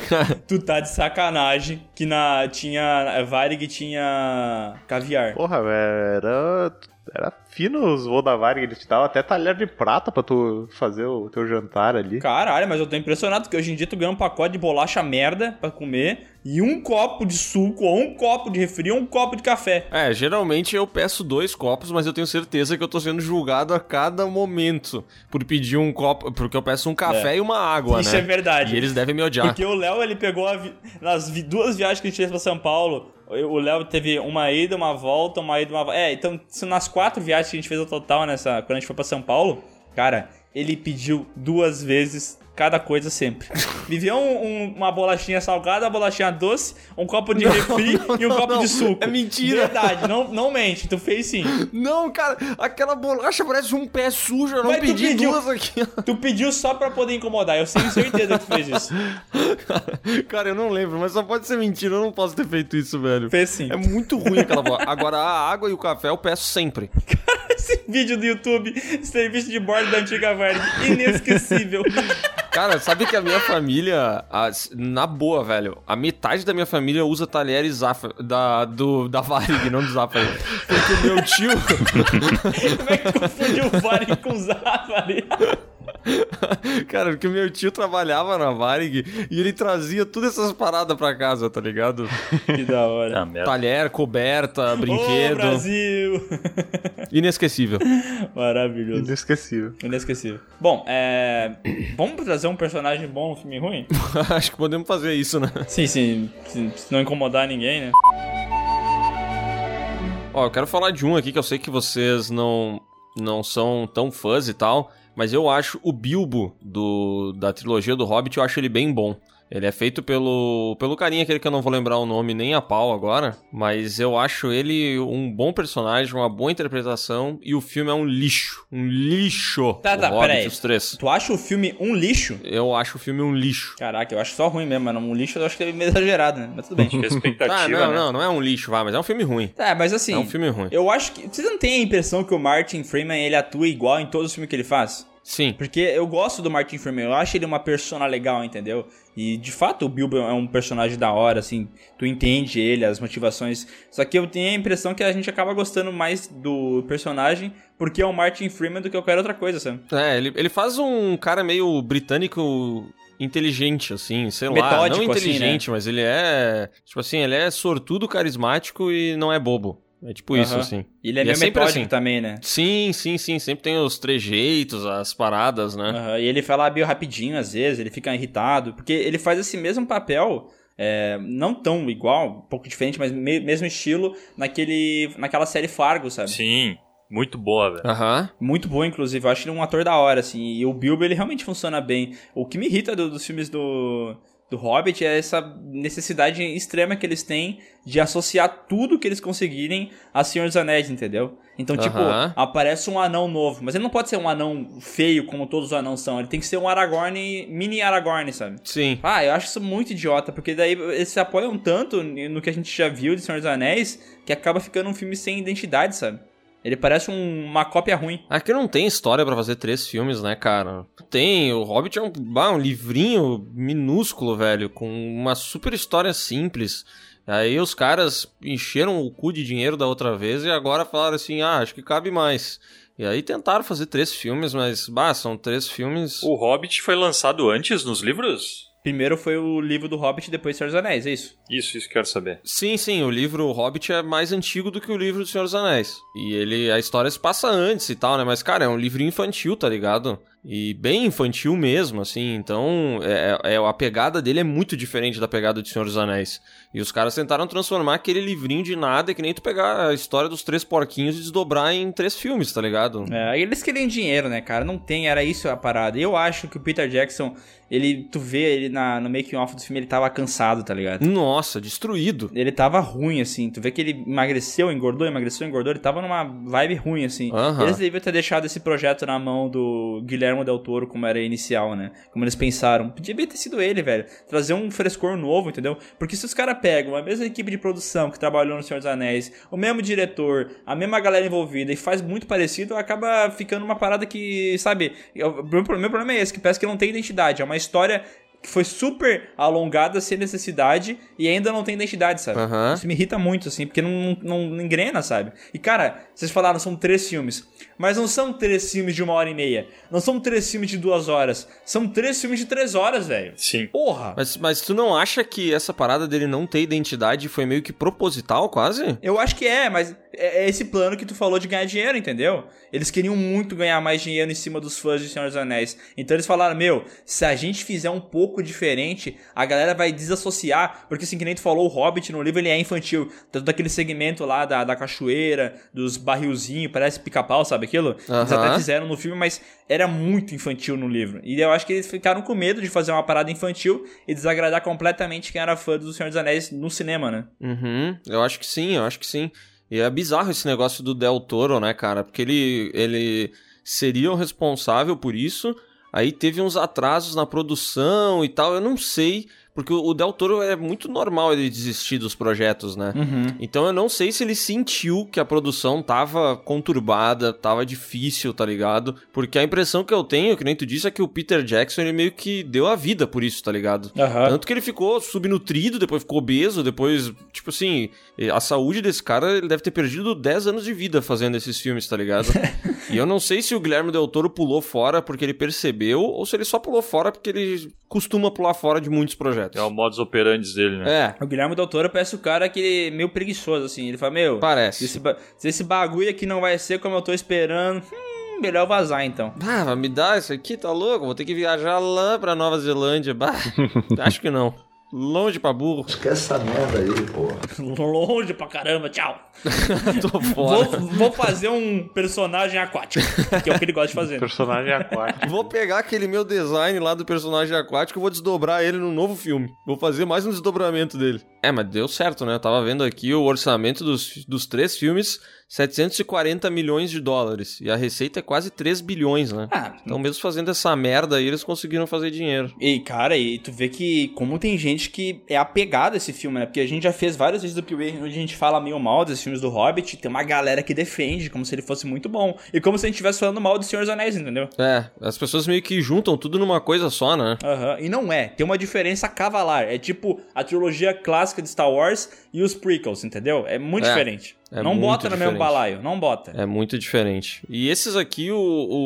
tu tá de sacanagem que na tinha Varig tinha caviar. Porra, velho, era, era fino os voos da Varig, eles te davam até talher de prata pra tu fazer o teu jantar ali. Caralho, mas eu tô impressionado que hoje em dia tu ganha um pacote de bolacha merda pra comer e um copo de suco, ou um copo de refri, ou um copo de café. É, geralmente eu peço dois copos, mas eu tenho certeza que eu tô sendo julgado a cada momento por pedir um copo, porque eu peço um café É. e uma água, Isso né? é verdade. E eles devem me odiar. Porque o Léo, ele pegou a vi- nas vi- duas viagens que a gente fez pra São Paulo. O Léo teve uma ida, uma volta, uma ida, uma volta. É, então, nas quatro viagens que a gente fez no total nessa. Quando a gente foi pra São Paulo, cara, ele pediu duas vezes cada coisa sempre. Vivia um- um- uma bolachinha salgada, uma bolachinha doce, um copo de refri não, e um não, copo não. de suco. É mentira. Verdade, não, não mente, tu fez sim. Não, cara, aquela bolacha parece um pé sujo, eu não Mas tu pedi pediu- duas aqui. Tu pediu só pra poder incomodar, eu tenho certeza que tu fez isso. Cara, eu não lembro, mas só pode ser mentira, eu não posso ter feito isso, velho. Fez sim. É muito ruim aquela bola. Agora, a água e o café eu peço sempre. Esse vídeo do YouTube, serviço de bordo da antiga Varig, inesquecível. Cara, sabe que a minha família, na boa, velho, a metade da minha família usa talheres da, do, da Varig, não do Zafra. Porque o meu tio, Como é que confundiu o Varig com Zafari? Cara, porque meu tio trabalhava na Varig e ele trazia todas essas paradas pra casa, tá ligado? Que da hora. Ah. Talher, coberta, Ô, brinquedo. Brasil! Inesquecível. Maravilhoso. Inesquecível. Inesquecível. Bom, é... Vamos trazer um personagem bom no filme ruim? Acho que podemos fazer isso, né? Sim, sim. Se, se não incomodar ninguém, né? Ó, eu quero falar de um aqui que eu sei que vocês não, não são tão fãs e tal, mas eu acho o Bilbo do, da trilogia do Hobbit, eu acho ele bem bom. Ele é feito pelo, pelo carinha aquele que eu não vou lembrar o nome nem a pau agora, mas eu acho ele um bom personagem, uma boa interpretação e o filme é um lixo. Um lixo. Tá, tá, peraí. os três. Tu acha o filme um lixo? Eu acho o filme um lixo. Caraca, eu acho só ruim mesmo, mano. Um lixo eu acho que é meio exagerado, né? Mas tudo bem. Acho que a expectativa, Ah, não, né? não, não é um lixo, vai, mas é um filme ruim. Tá, mas assim. É um filme ruim. Eu acho que. Vocês não têm a impressão que o Martin Freeman ele atua igual em todos os filmes que ele faz? Sim. Porque eu gosto do Martin Freeman, eu acho ele uma persona legal, entendeu? E de fato o Bilbo é um personagem da hora, assim, tu entende ele, as motivações. Só que eu tenho a impressão que a gente acaba gostando mais do personagem porque é o Martin Freeman do que qualquer outra coisa, sabe? É, ele, ele faz um cara meio britânico inteligente, assim, sei lá. Metódico, Não assim, inteligente, mas ele é. Tipo assim, ele é sortudo, carismático e não é bobo. É tipo isso, Aham. assim. Ele é E meio sempre metódico assim. também, né? Sim, sim, sim. Sempre tem os trejeitos, as paradas, né? Aham, E ele fala meio rapidinho às vezes, ele fica irritado, porque ele faz esse mesmo papel, é, não tão igual, um pouco diferente, mas me- mesmo estilo naquele, naquela série Fargo, sabe? Sim, muito boa, velho. Aham. Muito bom, inclusive. Eu acho ele um ator da hora, assim. E o Bilbo, ele realmente funciona bem. O que me irrita do- dos filmes do, do Hobbit é essa necessidade extrema que eles têm de associar tudo que eles conseguirem a Senhor dos Anéis, entendeu? Então, tipo, aparece um anão novo. Mas ele não pode ser um anão feio, como todos os anãos são. Ele tem que ser um Aragorn, mini Aragorn, sabe? Sim. Ah, eu acho isso muito idiota, porque daí eles se apoiam tanto no que a gente já viu de Senhor dos Anéis, que acaba ficando um filme sem identidade, sabe? Ele parece um- uma cópia ruim. Aqui não tem história pra fazer três filmes, né, cara? Tem, o Hobbit é um, bah, um livrinho minúsculo, velho, com uma super história simples. Aí os caras encheram o cu de dinheiro da outra vez e agora falaram assim, ah, acho que cabe mais. E aí tentaram fazer três filmes, mas, bah, são três filmes... O Hobbit foi lançado antes nos livros? Primeiro foi o livro do Hobbit, depois Senhor dos Anéis, é isso? Isso, isso que eu quero saber. Sim, sim, o livro Hobbit é mais antigo do que o livro do Senhor dos Anéis. E ele, a história se passa antes e tal, né? Mas, cara, é um livro infantil, tá ligado? E bem infantil mesmo, assim. Então, é, é- a pegada dele é muito diferente da pegada do Senhor dos Anéis. E os caras tentaram transformar aquele livrinho de nada, que nem tu pegar a história dos três porquinhos e desdobrar em três filmes, tá ligado? É, eles queriam dinheiro, né, cara? Não tem, era isso a parada. E eu acho que o Peter Jackson, ele, tu vê ele na, no making off do filme, ele tava cansado, tá ligado? Nossa, destruído. Ele tava ruim, assim. Tu vê que ele emagreceu, engordou, emagreceu, engordou. Ele tava numa vibe ruim, assim. Aham. Eles deviam ter deixado esse projeto na mão do Guilherme Del Toro, como era inicial, né? Como eles pensaram. Podia ter sido ele, velho. Trazer um frescor novo, entendeu? Porque se os caras pegam a mesma equipe de produção que trabalhou no Senhor dos Anéis, o mesmo diretor, a mesma galera envolvida e faz muito parecido, acaba ficando uma parada que, sabe? O meu problema é esse, que parece que não tem identidade. É uma história que foi super alongada sem necessidade e ainda não tem identidade, sabe? Aham. Isso me irrita muito, assim, porque não, não, não engrena, sabe? E, cara, vocês falaram, são três filmes. Mas não são três filmes de uma hora e meia. Não são três filmes de duas horas. São três filmes de três horas, velho. Sim. Porra! Mas, mas tu não acha que essa parada dele não ter identidade foi meio que proposital, quase? Eu acho que é, mas é é esse plano que tu falou de ganhar dinheiro, entendeu? Eles queriam muito ganhar mais dinheiro em cima dos fãs de Senhor dos Anéis. Então eles falaram, meu, se a gente fizer um pouco diferente, a galera vai desassociar, porque assim, que nem tu falou, o Hobbit no livro ele é infantil. Tanto daquele segmento lá da, da cachoeira, dos barrilzinhos, parece pica-pau, sabe aquilo? Eles Aham. até fizeram no filme, mas era muito infantil no livro. E eu acho que eles ficaram com medo de fazer uma parada infantil e desagradar completamente quem era fã do Senhor dos Anéis no cinema, né? Uhum, eu acho que sim, eu acho que sim. E é bizarro esse negócio do Del Toro, né, cara? Porque ele, ele seria o responsável por isso. Aí teve uns atrasos na produção e tal, eu não sei. Porque o Del Toro é muito normal ele desistir dos projetos, né? Então eu não sei se ele sentiu que a produção tava conturbada, tava difícil, tá ligado? Porque a impressão que eu tenho, que nem tu disse, é que o Peter Jackson ele meio que deu a vida por isso, tá ligado? Aham. Tanto que ele ficou subnutrido, depois ficou obeso, depois, tipo assim, a saúde desse cara, ele deve ter perdido 10 anos de vida fazendo esses filmes, tá ligado? E eu não sei se o Guilherme Del Toro pulou fora porque ele percebeu ou se ele só pulou fora porque ele costuma pular fora de muitos projetos. É o modus operandi dele, né? É, O Guilherme Del Toro parece o cara que é meio preguiçoso, assim. Ele fala, meu, parece. se esse, ba- se esse bagulho aqui não vai ser como eu tô esperando, hum, melhor vazar então. Ah, vai me dar isso aqui, tá louco? Vou ter que viajar lá pra Nova Zelândia. Bah, acho que não. Longe pra burro. Esquece essa merda aí, porra. Longe pra caramba, tchau. Tô Vou, fora. vou fazer um personagem aquático, que é o que ele gosta de fazer. Personagem aquático. Vou pegar aquele meu design lá do personagem aquático e vou desdobrar ele num novo filme. Vou fazer mais um desdobramento dele. É, mas deu certo, né? Eu tava vendo aqui o orçamento dos, dos três filmes, 740 milhões de dólares. E a receita é quase 3 bilhões, né? Ah, Então mesmo fazendo essa merda aí, eles conseguiram fazer dinheiro. E, cara, e tu vê que como tem gente que é apegada a esse filme, né? Porque a gente já fez várias vezes do PUA onde a gente fala meio mal desses filmes do Hobbit, tem uma galera que defende como se ele fosse muito bom. E como se a gente estivesse falando mal do Senhor dos Anéis, entendeu? É, as pessoas meio que juntam tudo numa coisa só, né? Aham, e não é. Tem uma diferença cavalar. É tipo a trilogia clássica de Star Wars e os prequels, entendeu? É muito É, diferente. é não muito bota no mesmo diferente. balaio, não bota. É muito diferente. E esses aqui, o,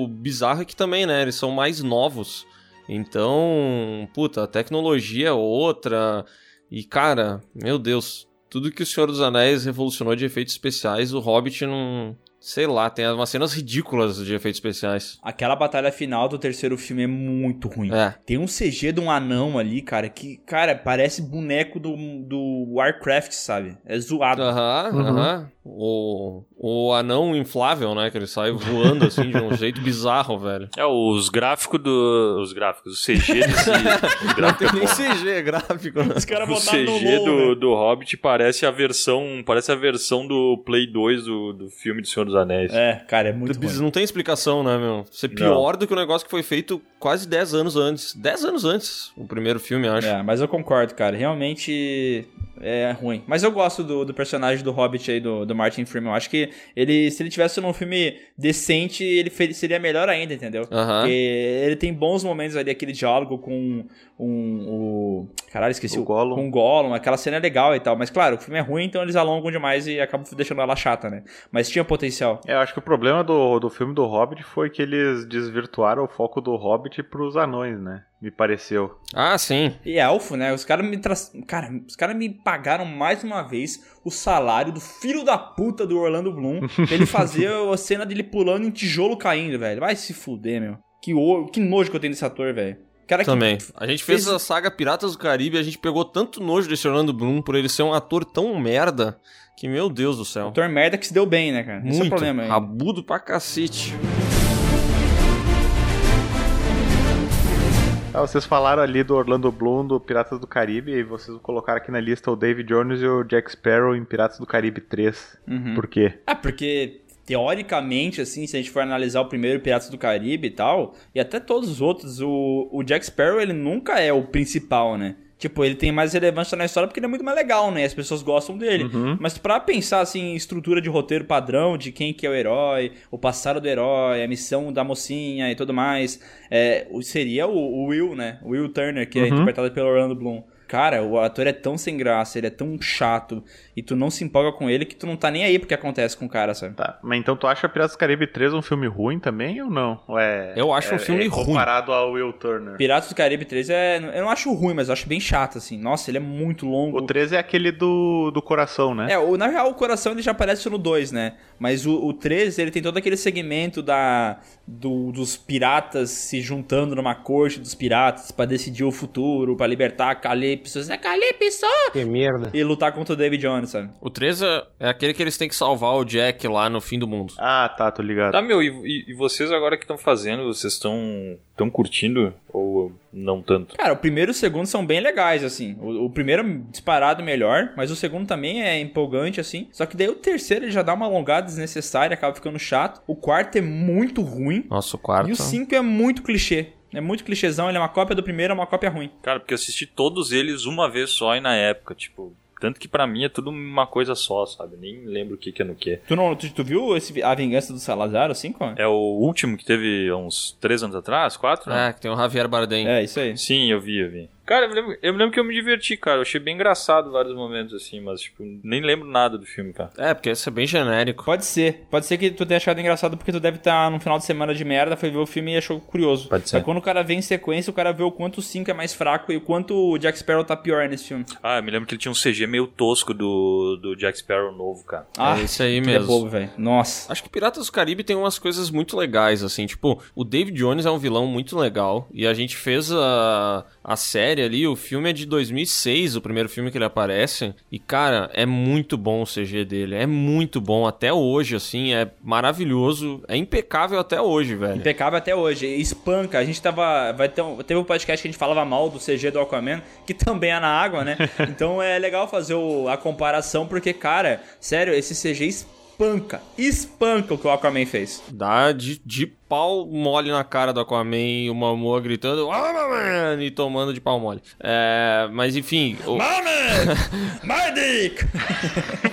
o bizarro é que também, né? Eles são mais novos. Então, puta, a tecnologia é outra. E, cara, meu Deus, tudo que o Senhor dos Anéis revolucionou de efeitos especiais, o Hobbit não. Sei lá, tem umas cenas ridículas de efeitos especiais. Aquela batalha final do terceiro filme é muito ruim. É. Tem um CG de um anão ali, cara, que, cara, parece boneco do, do Warcraft, sabe? É zoado. Aham, aham. O, o anão inflável, né? Que ele sai voando assim de um jeito bizarro, velho. É, os gráficos do. Os gráficos, o CG desse. os Não gráficos tem é nem. CG, é gráfico, né? Os caras O botaram no CG LoL, do, do Hobbit parece a versão. Parece a versão do Play 2 do, do filme do Senhor dos Anéis. É, cara, é muito ruim. Não tem explicação, né, meu? Ser pior do que o negócio que foi feito quase 10 anos antes. 10 anos antes, o primeiro filme, acho. É, mas eu concordo, cara. Realmente é ruim. Mas eu gosto do, do personagem do Hobbit aí, do, do Martin Freeman. Eu acho que ele, se ele tivesse num filme decente, ele seria melhor ainda, entendeu? Porque ele tem bons momentos ali, aquele diálogo com um, o... Caralho, esqueci. O Gollum. Com o Gollum. Aquela cena é legal e tal. Mas claro, o filme é ruim, então eles alongam demais e acabam deixando ela chata, né? Mas tinha potencial. É, eu acho que o problema do, do filme do Hobbit foi que eles desvirtuaram o foco do Hobbit pros anões, né? Me pareceu. Ah, sim. E elfo, né? Os caras me tra... Cara, os caras me pagaram mais uma vez o salário do filho da puta do Orlando Bloom pra ele fazer a cena dele pulando em tijolo caindo, velho. Vai se fuder, meu. Que, o... que nojo que eu tenho desse ator, velho. Cara que- Também. A gente fez fez- a saga Piratas do Caribe e a gente pegou tanto nojo desse Orlando Bloom por ele ser um ator tão merda que, meu Deus do céu. Ator merda que se deu bem, né, cara? Esse é o Muito. problema aí. Rabudo pra cacete. Ah, vocês falaram ali do Orlando Bloom, do Piratas do Caribe, e vocês colocaram aqui na lista o David Jones e o Jack Sparrow em Piratas do Caribe 3. Uhum. Por quê? Ah, porque teoricamente, assim, se a gente for analisar o primeiro Piratas do Caribe e tal, e até todos os outros, o, o Jack Sparrow, ele nunca é o principal, né? Tipo, ele tem mais relevância na história porque ele é muito mais legal, né? As pessoas gostam dele. Uhum. Mas pra pensar, assim, em estrutura de roteiro padrão, de quem que é o herói, o passado do herói, a missão da mocinha e tudo mais, é, o- seria o, o Will, né? O Will Turner, que é Uhum. interpretado pelo Orlando Bloom. Cara, o ator é tão sem graça, ele é tão chato, e tu não se empolga com ele que tu não tá nem aí porque acontece com o cara, sabe? Tá, mas então tu acha Piratas do Caribe 3 um filme ruim também ou não? Ou é, Eu acho é, um filme é ruim. comparado ao Will Turner. Piratas do Caribe 3 é. Eu não acho ruim, mas eu acho bem chato, assim. Nossa, ele é muito longo. O 3 é aquele do, do coração, né? É, o, na real, o coração ele já aparece no 2, né? Mas o, o 3, ele tem todo aquele segmento da, do- dos piratas se juntando numa corte dos piratas pra decidir o futuro, pra libertar Calypso. É Calypso! Que merda. E lutar contra o David Jones, sabe? O 3 é, é aquele que eles têm que salvar o Jack lá no fim do mundo. Ah, tá, tô ligado. Tá, meu, e, e- vocês agora que estão fazendo, vocês estão tão curtindo ou não tanto? Cara, o primeiro e o segundo são bem legais, assim. O, o primeiro é disparado melhor, mas o segundo também é empolgante, assim. Só que daí o terceiro ele já dá uma alongada desnecessária, acaba ficando chato. O quarto é muito ruim. Nossa, o quarto. E o 5 é muito clichê. É muito clichêzão, ele é uma cópia do primeiro, é uma cópia ruim. Cara, porque eu assisti todos eles uma vez só e na época, tipo. Tanto que pra mim é tudo uma coisa só, sabe? Nem lembro o que, que é no que. Tu, não, tu, tu viu esse, A Vingança do Salazar, o 5? É o último que teve há uns três anos atrás, quatro? né? É, que tem o Javier Bardem. É, isso aí. Sim, eu vi, eu vi. Cara, eu me, lembro, eu me lembro que eu me diverti, cara. Eu achei bem engraçado vários momentos, assim, mas, tipo, nem lembro nada do filme, cara. É, porque esse é bem genérico. Pode ser. Pode ser que tu tenha achado engraçado porque tu deve estar num final de semana de merda, foi ver o filme e achou curioso. Pode ser. Mas quando o cara vê em sequência, o cara vê o quanto o 5 é mais fraco e o quanto o Jack Sparrow tá pior nesse filme. Ah, eu me lembro que ele tinha um CG meio tosco do, do Jack Sparrow novo, cara. Ah, é isso aí é mesmo. bobo, velho. Nossa. Acho que Piratas do Caribe tem umas coisas muito legais, assim, tipo, o David Jones é um vilão muito legal, e a gente fez a, a série ali, o filme é de 2006, o primeiro filme que ele aparece, e cara, é muito bom o CG dele, é muito bom até hoje, assim, é maravilhoso, é impecável até hoje, velho. Impecável até hoje. Espanca. A gente tava. Vai ter um, teve um podcast que a gente falava mal do CG do Aquaman, que também é na água, né? Então é legal fazer o- a comparação, porque, cara, sério, esse CG espanca. Espanca o que o Aquaman fez. Dá de, de pau mole na cara do Aquaman e o Momoa gritando Aquaman! e tomando de pau mole. É, mas enfim... o- My dick!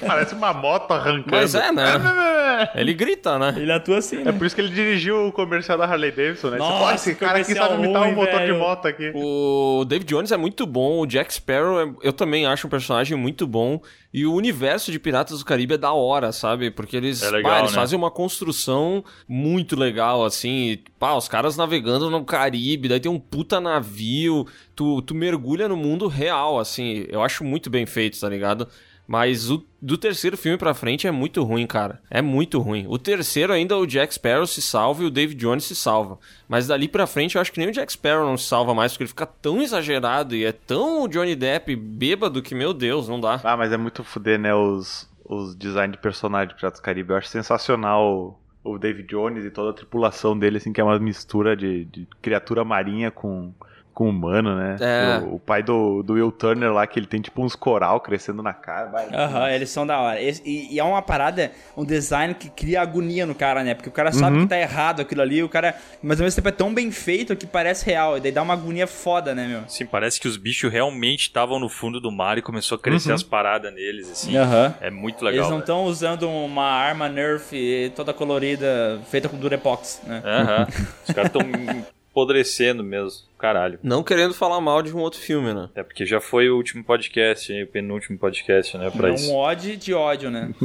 Parece uma moto arrancando. Mas é, né? Ele grita, né? Ele atua assim, É né? por isso que ele dirigiu o comercial da Harley Davidson, né? Nossa, Tipo, "Ó, esse cara aqui sabe imitar um motor velho." de moto aqui. O David Jones é muito bom, o Jack Sparrow é- eu também acho um personagem muito bom. E o universo de Piratas do Caribe é da hora, sabe? Porque eles, É legal, pá, eles né? fazem uma construção muito legal, assim. Pá, os caras navegando no Caribe, daí tem um puta navio. Tu, tu mergulha no mundo real, assim. Eu acho muito bem feito, tá ligado? Mas o do terceiro filme pra frente é muito ruim, cara. É muito ruim. O terceiro ainda o Jack Sparrow se salva e o David Jones se salva. Mas dali pra frente eu acho que nem o Jack Sparrow não se salva mais, porque ele fica tão exagerado e é tão Johnny Depp bêbado que, meu Deus, não dá. Ah, mas é muito fuder, né? Os, os design de personagem de Piratas do Caribe. Eu acho sensacional o, David Jones e toda a tripulação dele, assim, que é uma mistura de, de criatura marinha com, com humano, né? É. O, o pai do, do Will Turner lá, que ele tem tipo uns coral crescendo na cara. Aham, eles são da hora. Esse- E, e é uma parada, um design que cria agonia no cara, né? Porque o cara sabe que tá errado aquilo ali, o cara. Mas ao mesmo tempo é tão bem feito que parece real. E daí dá uma agonia foda, né, meu? Sim, parece que os bichos realmente estavam no fundo do mar e começou a crescer as paradas neles, assim. É muito Eles legal. não velho. estão usando uma arma Nerf toda colorida, feita com Durepox, né? Aham. Os caras estão apodrecendo mesmo. Caralho. Não querendo falar mal de um outro filme, né? É porque já foi o último podcast, o penúltimo podcast, né, pra É isso. um ódio de ódio, né?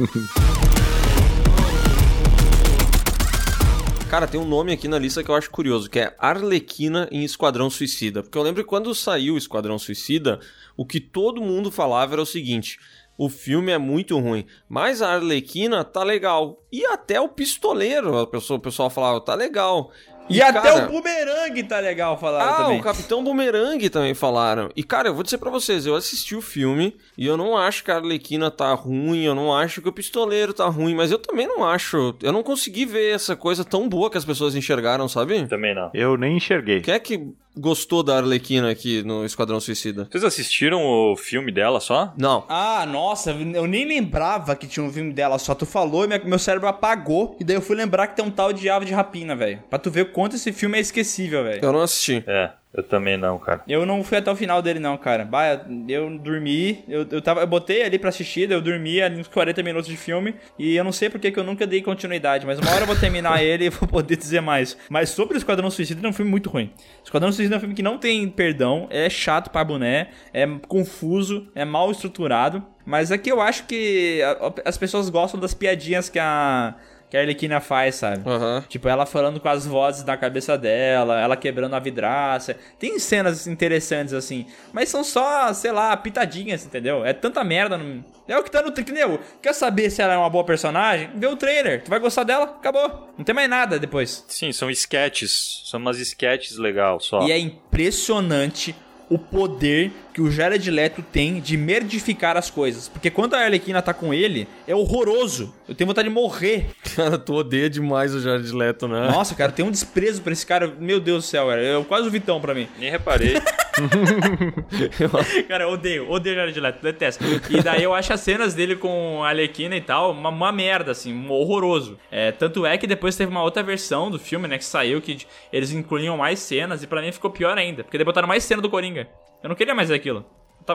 Cara, tem um nome aqui na lista que eu acho curioso, que é Arlequina em Esquadrão Suicida. Porque eu lembro que quando saiu Esquadrão Suicida, o que todo mundo falava era o seguinte: o filme é muito ruim, mas a Arlequina tá legal. E até o pistoleiro, a pessoa, o pessoal falava, tá legal. E, até cara, o bumerangue tá legal falaram Ah, também. o Capitão Boomerang também falaram. E, cara, eu vou dizer pra vocês, eu assisti o filme e eu não acho que a Arlequina tá ruim, eu não acho que o Pistoleiro tá ruim, mas eu também não acho. Eu não consegui ver essa coisa tão boa que as pessoas enxergaram, sabe? Também não. Eu nem enxerguei. Quem é que gostou da Arlequina aqui no Esquadrão Suicida? Vocês assistiram o filme dela só? Não. Ah, nossa, eu nem lembrava que tinha um filme dela, só tu falou e meu cérebro apagou. E daí eu fui lembrar que tem um tal de Ave de Rapina, velho. Pra tu ver o quanto esse filme é esquecível, velho. Eu não assisti. É, eu também não, cara. Eu não fui até o final dele, não, cara. Bah, eu dormi, eu, eu, tava, eu botei ali pra assistir, eu dormi ali uns 40 minutos de filme, e eu não sei porque que eu nunca dei continuidade, mas uma hora eu vou terminar ele e vou poder dizer mais. Mas sobre o Esquadrão Suicida, é um filme muito ruim. Esquadrão Suicida é um filme que não tem perdão, é chato pra boné, é confuso, é mal estruturado, mas é que eu acho que as pessoas gostam das piadinhas que a... Que a Arlequina faz, sabe? Aham. Tipo, ela falando com as vozes na cabeça dela, ela quebrando a vidraça. Tem cenas interessantes, assim. Mas são só, sei lá, pitadinhas, entendeu? É tanta merda. No... É o que tá no trailer. Quer saber se ela é uma boa personagem? Vê o trailer. Tu vai gostar dela? Acabou. Não tem mais nada depois. Sim, são sketches. São umas sketches legal só. E é impressionante o poder que o Jared Leto tem de merdificar as coisas. Porque quando a Arlequina tá com ele, é horroroso. Eu tenho vontade de morrer. Cara, tu odeia demais o Jared Leto, né? Nossa, cara, tem um desprezo pra esse cara. Meu Deus do céu, cara. É quase o Vitão pra mim. Nem reparei. Cara, eu odeio, odeio Jared Leto, detesto. E daí eu acho as cenas dele com a Arlequina e tal uma, uma merda, assim, um horroroso. É, tanto é que depois teve uma outra versão do filme, né, que saiu, que eles incluíam mais cenas, e pra mim ficou pior ainda, porque daí botaram mais cena do Coringa. Eu não queria mais aquilo.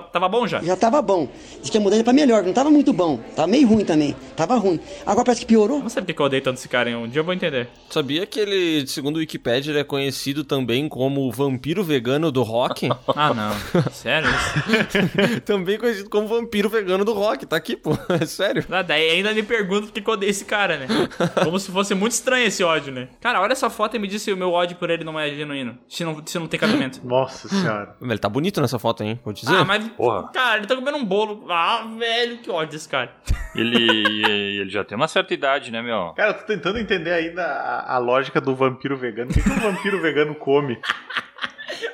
Tá- tava bom já. Já tava bom. Diz que a mudança pra melhor, não tava muito bom. Tava meio ruim também. Tava ruim. Agora parece que piorou. Não sei porque que eu odeio tanto esse cara, hein? Um dia eu vou entender. Sabia que ele, segundo o Wikipedia, ele é conhecido também como o vampiro vegano do rock? Ah, não. Sério isso? também conhecido como vampiro vegano do rock, tá aqui, pô. É sério. Ah, daí ainda me pergunto por que que eu odeio esse cara, né? Como se fosse muito estranho esse ódio, né? Cara, olha essa foto e me diz se o meu ódio por ele não é genuíno. Se não, se não tem cabimento. Nossa senhora. Ele tá bonito nessa foto, hein? Vou dizer. Ah, mas. Porra. Cara, ele tá comendo um bolo. Ah, velho, que ódio desse cara. Ele, ele já tem uma certa idade, né, meu? Cara, eu tô tentando entender ainda a, a lógica do vampiro vegano. O que, que um vampiro vegano come?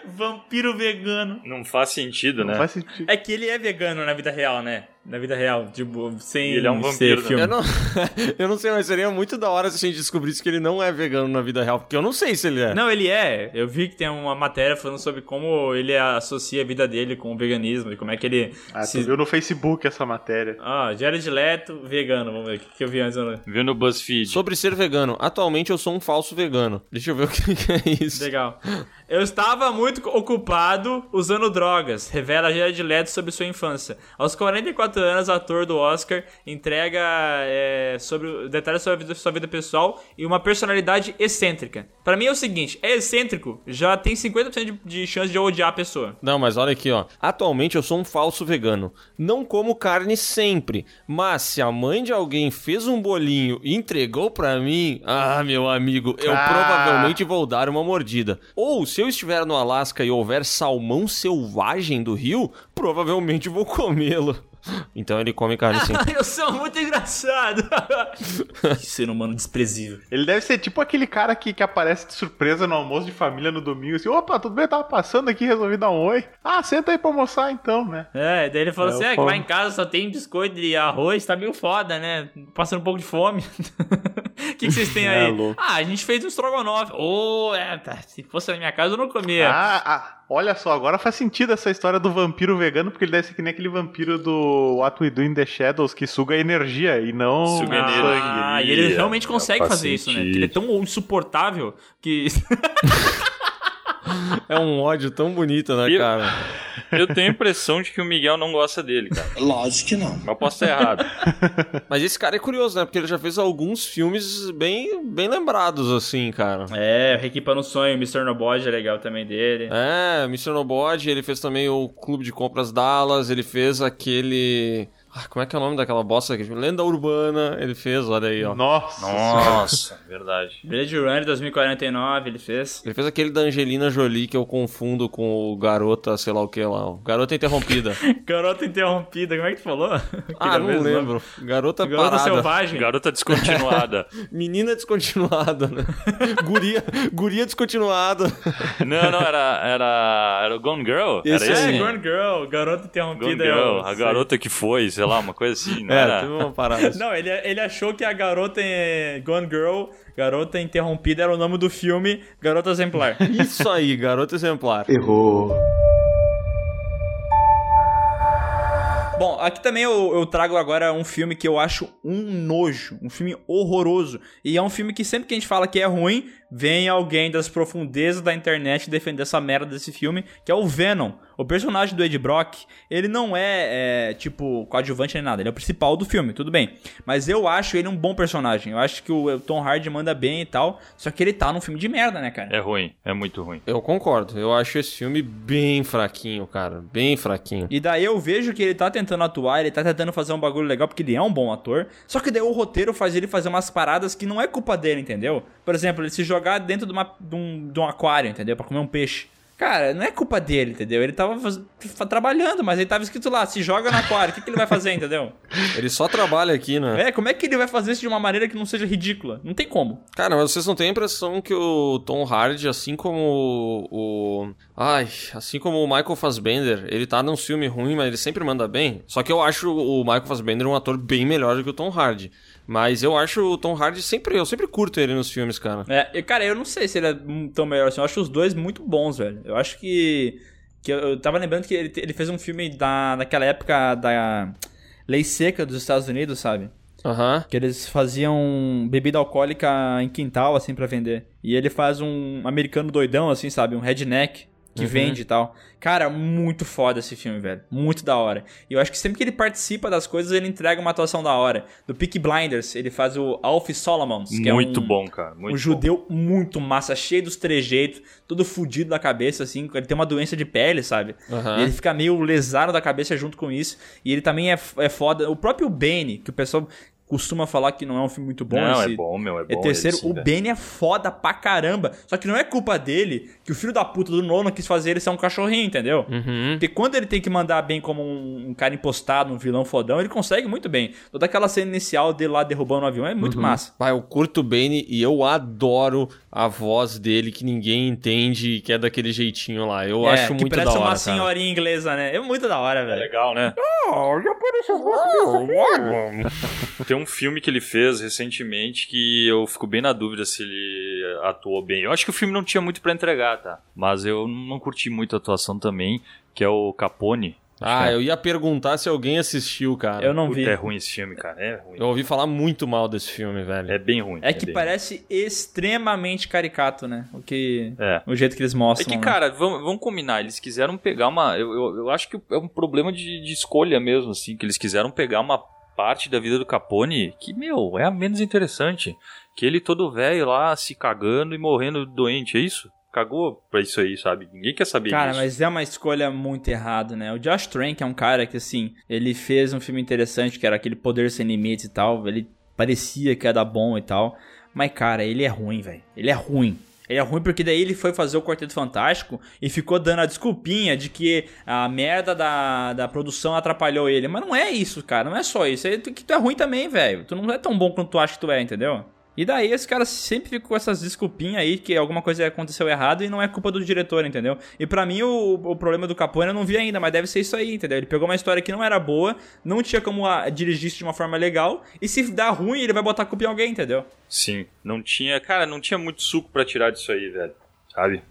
Vampiro vegano. Não faz sentido, né? Não faz sentido. É que ele é vegano na vida real, né? Na vida real, tipo, sem Ele é um ser vampiro, né? filme. Eu não, eu não sei, mas seria muito da hora se a gente descobrisse que ele não é vegano na vida real, porque eu não sei se ele é. Não, ele é. Eu vi que tem uma matéria falando sobre como ele associa a vida dele com o veganismo e como é que ele. Ah, se- tu viu no Facebook essa matéria. Ah, Jared Leto, vegano. Vamos ver o que, que eu vi antes. Viu no BuzzFeed. Sobre ser vegano, atualmente eu sou um falso vegano. Deixa eu ver o que, que é isso. Legal. Eu estava muito ocupado usando drogas, revela Jared Leto sobre sua infância. Aos 44 anos, ator do Oscar entrega é, sobre detalhes sobre a vida- sua vida pessoal e uma personalidade excêntrica. Pra mim é o seguinte, é excêntrico, já tem 50% de, de chance de eu odiar a pessoa. Não, mas olha aqui, ó. Atualmente eu sou um falso vegano. Não como carne sempre, mas se a mãe de alguém fez um bolinho e entregou pra mim, ah, meu amigo, eu Ah. provavelmente vou dar uma mordida. Ou se eu estiver no Alasca e houver salmão selvagem do rio, provavelmente vou comê-lo. Então ele come carne sim. eu sou muito engraçado. que ser humano desprezível. Ele deve ser tipo aquele cara que, que aparece de surpresa no almoço de família no domingo, assim, opa, tudo bem? Tava passando aqui, resolvi dar um oi. Ah, senta aí pra almoçar então, né? É, daí ele falou É, assim: é, que lá em casa só tem biscoito e arroz, tá meio foda, né? Passando um pouco de fome. O que, que vocês têm É, aí? louco. ah, a gente fez um estrogonofe. Ô, é, tá. Se fosse na minha casa eu não comia. Ah, ah, olha só, agora faz sentido essa história do vampiro vegano, porque ele deve ser que nem aquele vampiro do What We Do in the Shadows, que suga energia e não Suga energia. sangue. Ah, e ele realmente consegue faz fazer isso, né? sentido. Porque ele é tão insuportável que. É um ódio tão bonito, né, Eu- cara? Eu tenho a impressão de que o Miguel não gosta dele, cara. Lógico que não. Mas posso estar errado. Mas esse cara é curioso, né? Porque ele já fez alguns filmes bem, bem lembrados, assim, cara. é, Requipa no Sonho, Mr. Nobody é legal também dele. É, Mr. Nobody, ele fez também o Clube de Compras Dallas, ele fez aquele... Ah, como é que é o nome daquela bosta aqui? Lenda Urbana, ele fez, olha aí, ó. Nossa. Nossa, verdade. Blade Runner 2049 ele fez. Ele fez aquele da Angelina Jolie que eu confundo com o Garota, sei lá o que lá. ó. Garota Interrompida. Garota Interrompida, como é que tu falou? ah, não mesmo nome. lembro. Garota, Garota Parada. Selvagem. Garota descontinuada. Menina descontinuada, né? guria, guria descontinuada. Não, não, era, era, era o Gone Girl. Esse era esse? É. Gone Girl, Garota Gone Interrompida. Girl, é o- a garota que foi, sei lá, uma coisa assim, não É, era? teve uma parada. assim. Não, ele, ele achou que a garota em Gone Girl, Garota Interrompida, era o nome do filme Garota Exemplar. Isso aí, garota exemplar. Errou. Bom, aqui também eu, eu trago agora um filme que eu acho um nojo, um filme horroroso. E é um filme que sempre que a gente fala que é ruim, vem alguém das profundezas da internet defender essa merda desse filme, que é o Venom. O personagem do Ed Brock, ele não é, é, tipo, coadjuvante nem nada, ele é o principal do filme, tudo bem. Mas eu acho ele um bom personagem. Eu acho que o Tom Hardy manda bem e tal, só que ele tá num filme de merda, né, cara? É ruim, é muito ruim. Eu concordo. Eu acho esse filme bem fraquinho, cara. Bem fraquinho. E daí eu vejo que ele tá tentando atuar, ele tá tentando fazer um bagulho legal, porque ele é um bom ator. Só que daí o roteiro faz ele fazer umas paradas que não é culpa dele, entendeu? Por exemplo, ele se jogar dentro de, uma, de, um, de um aquário, entendeu? Pra comer um peixe. Cara, não é culpa dele, entendeu? Ele tava faz- trabalhando, mas ele tava escrito lá, se joga no aquário, o que, que ele vai fazer, entendeu? Ele só trabalha aqui, né? É, como é que ele vai fazer isso de uma maneira que não seja ridícula? Não tem como. Cara, mas vocês não têm a impressão que o Tom Hardy, assim como o- Ai, assim como o Michael Fassbender, ele tá num filme ruim, mas ele sempre manda bem. Só que eu acho o Michael Fassbender um ator bem melhor do que o Tom Hardy. Mas eu acho o Tom Hardy sempre. Eu sempre curto ele nos filmes, cara. É, e, cara, eu não sei se ele é tão melhor assim. Eu acho os dois muito bons, velho. Eu acho que. que eu, eu tava lembrando que ele, ele fez um filme da, naquela época da lei seca dos Estados Unidos, sabe? Aham. Que eles faziam bebida alcoólica em quintal, assim, pra vender. E ele faz um americano doidão, assim, sabe? Um redneck. Que vende e tal. Cara, muito foda esse filme, velho. Muito da hora. E eu acho que sempre que ele participa das coisas, ele entrega uma atuação da hora. Do Peak Blinders, ele faz o Alf Solomons, que Muito é um, bom, cara. Muito um judeu muito massa, cheio dos trejeitos, todo fudido da cabeça, assim. Ele tem uma doença de pele, sabe? Aham. E ele fica meio lesado da cabeça junto com isso. E ele também é, é foda. O próprio Bane, que o pessoal costuma falar que não é um filme muito bom. Não, esse- é bom, meu, é bom. é terceiro, o. Benny é foda pra caramba. Só que não é culpa dele que o filho da puta do Nolan quis fazer ele ser um cachorrinho, entendeu? Uhum. Porque quando ele tem que mandar bem como um, um cara impostado, um vilão fodão, ele consegue muito bem. Toda aquela cena inicial dele lá derrubando o avião é muito massa. Pai, eu curto o Bane e eu adoro a voz dele que ninguém entende, que é daquele jeitinho lá. Eu é, acho muito da parece hora, uma cara. senhorinha inglesa, né? É muito da hora, É velho. legal, né? Tem um filme que ele fez recentemente que eu fico bem na dúvida se ele atuou bem. Eu acho que o filme não tinha muito pra entregar, tá? Mas eu não curti muito a atuação também, que é o Capone. Ah, eu ia perguntar se alguém assistiu, cara. Eu não Puta, vi. é ruim esse filme, cara. É ruim. Eu ouvi falar muito mal desse filme, velho. É bem ruim. É que bem parece extremamente caricato, né? O que. ruim. É. O jeito que eles É mostram. que, né? cara, vamos, vamos combinar, eles quiseram pegar uma. Eu, eu, eu acho que é um problema de, de escolha mesmo, assim, que eles quiseram pegar uma parte da vida do Capone que, meu, é a menos interessante. Que ele todo velho lá se cagando e morrendo doente, é isso? Cagou pra isso aí, sabe? Ninguém quer saber Cara, disso. mas é uma escolha muito errada, né? O Josh Trank é um cara que, assim, ele fez um filme interessante, que era aquele Poder Sem Limites e tal. Ele parecia que ia dar bom e tal. Mas, cara, ele é ruim, velho. Ele é ruim. Ele é ruim porque daí ele foi fazer o Quarteto Fantástico e ficou dando a desculpinha de que a merda da, da produção atrapalhou ele. Mas não é isso, cara. Não é só isso. É que tu é ruim também, velho. Tu não é tão bom quanto tu acha que tu é, entendeu? E daí esse cara sempre fica com essas desculpinhas aí que alguma coisa aconteceu errado e não é culpa do diretor, entendeu? E pra mim o, o problema do Capone eu não vi ainda, mas deve ser isso aí, entendeu? Ele pegou uma história que não era boa, não tinha como a, dirigir isso de uma forma legal, e se dá ruim ele vai botar a culpa em alguém, entendeu? Sim, não tinha. Cara, não tinha muito suco pra tirar disso aí, velho. Sabe?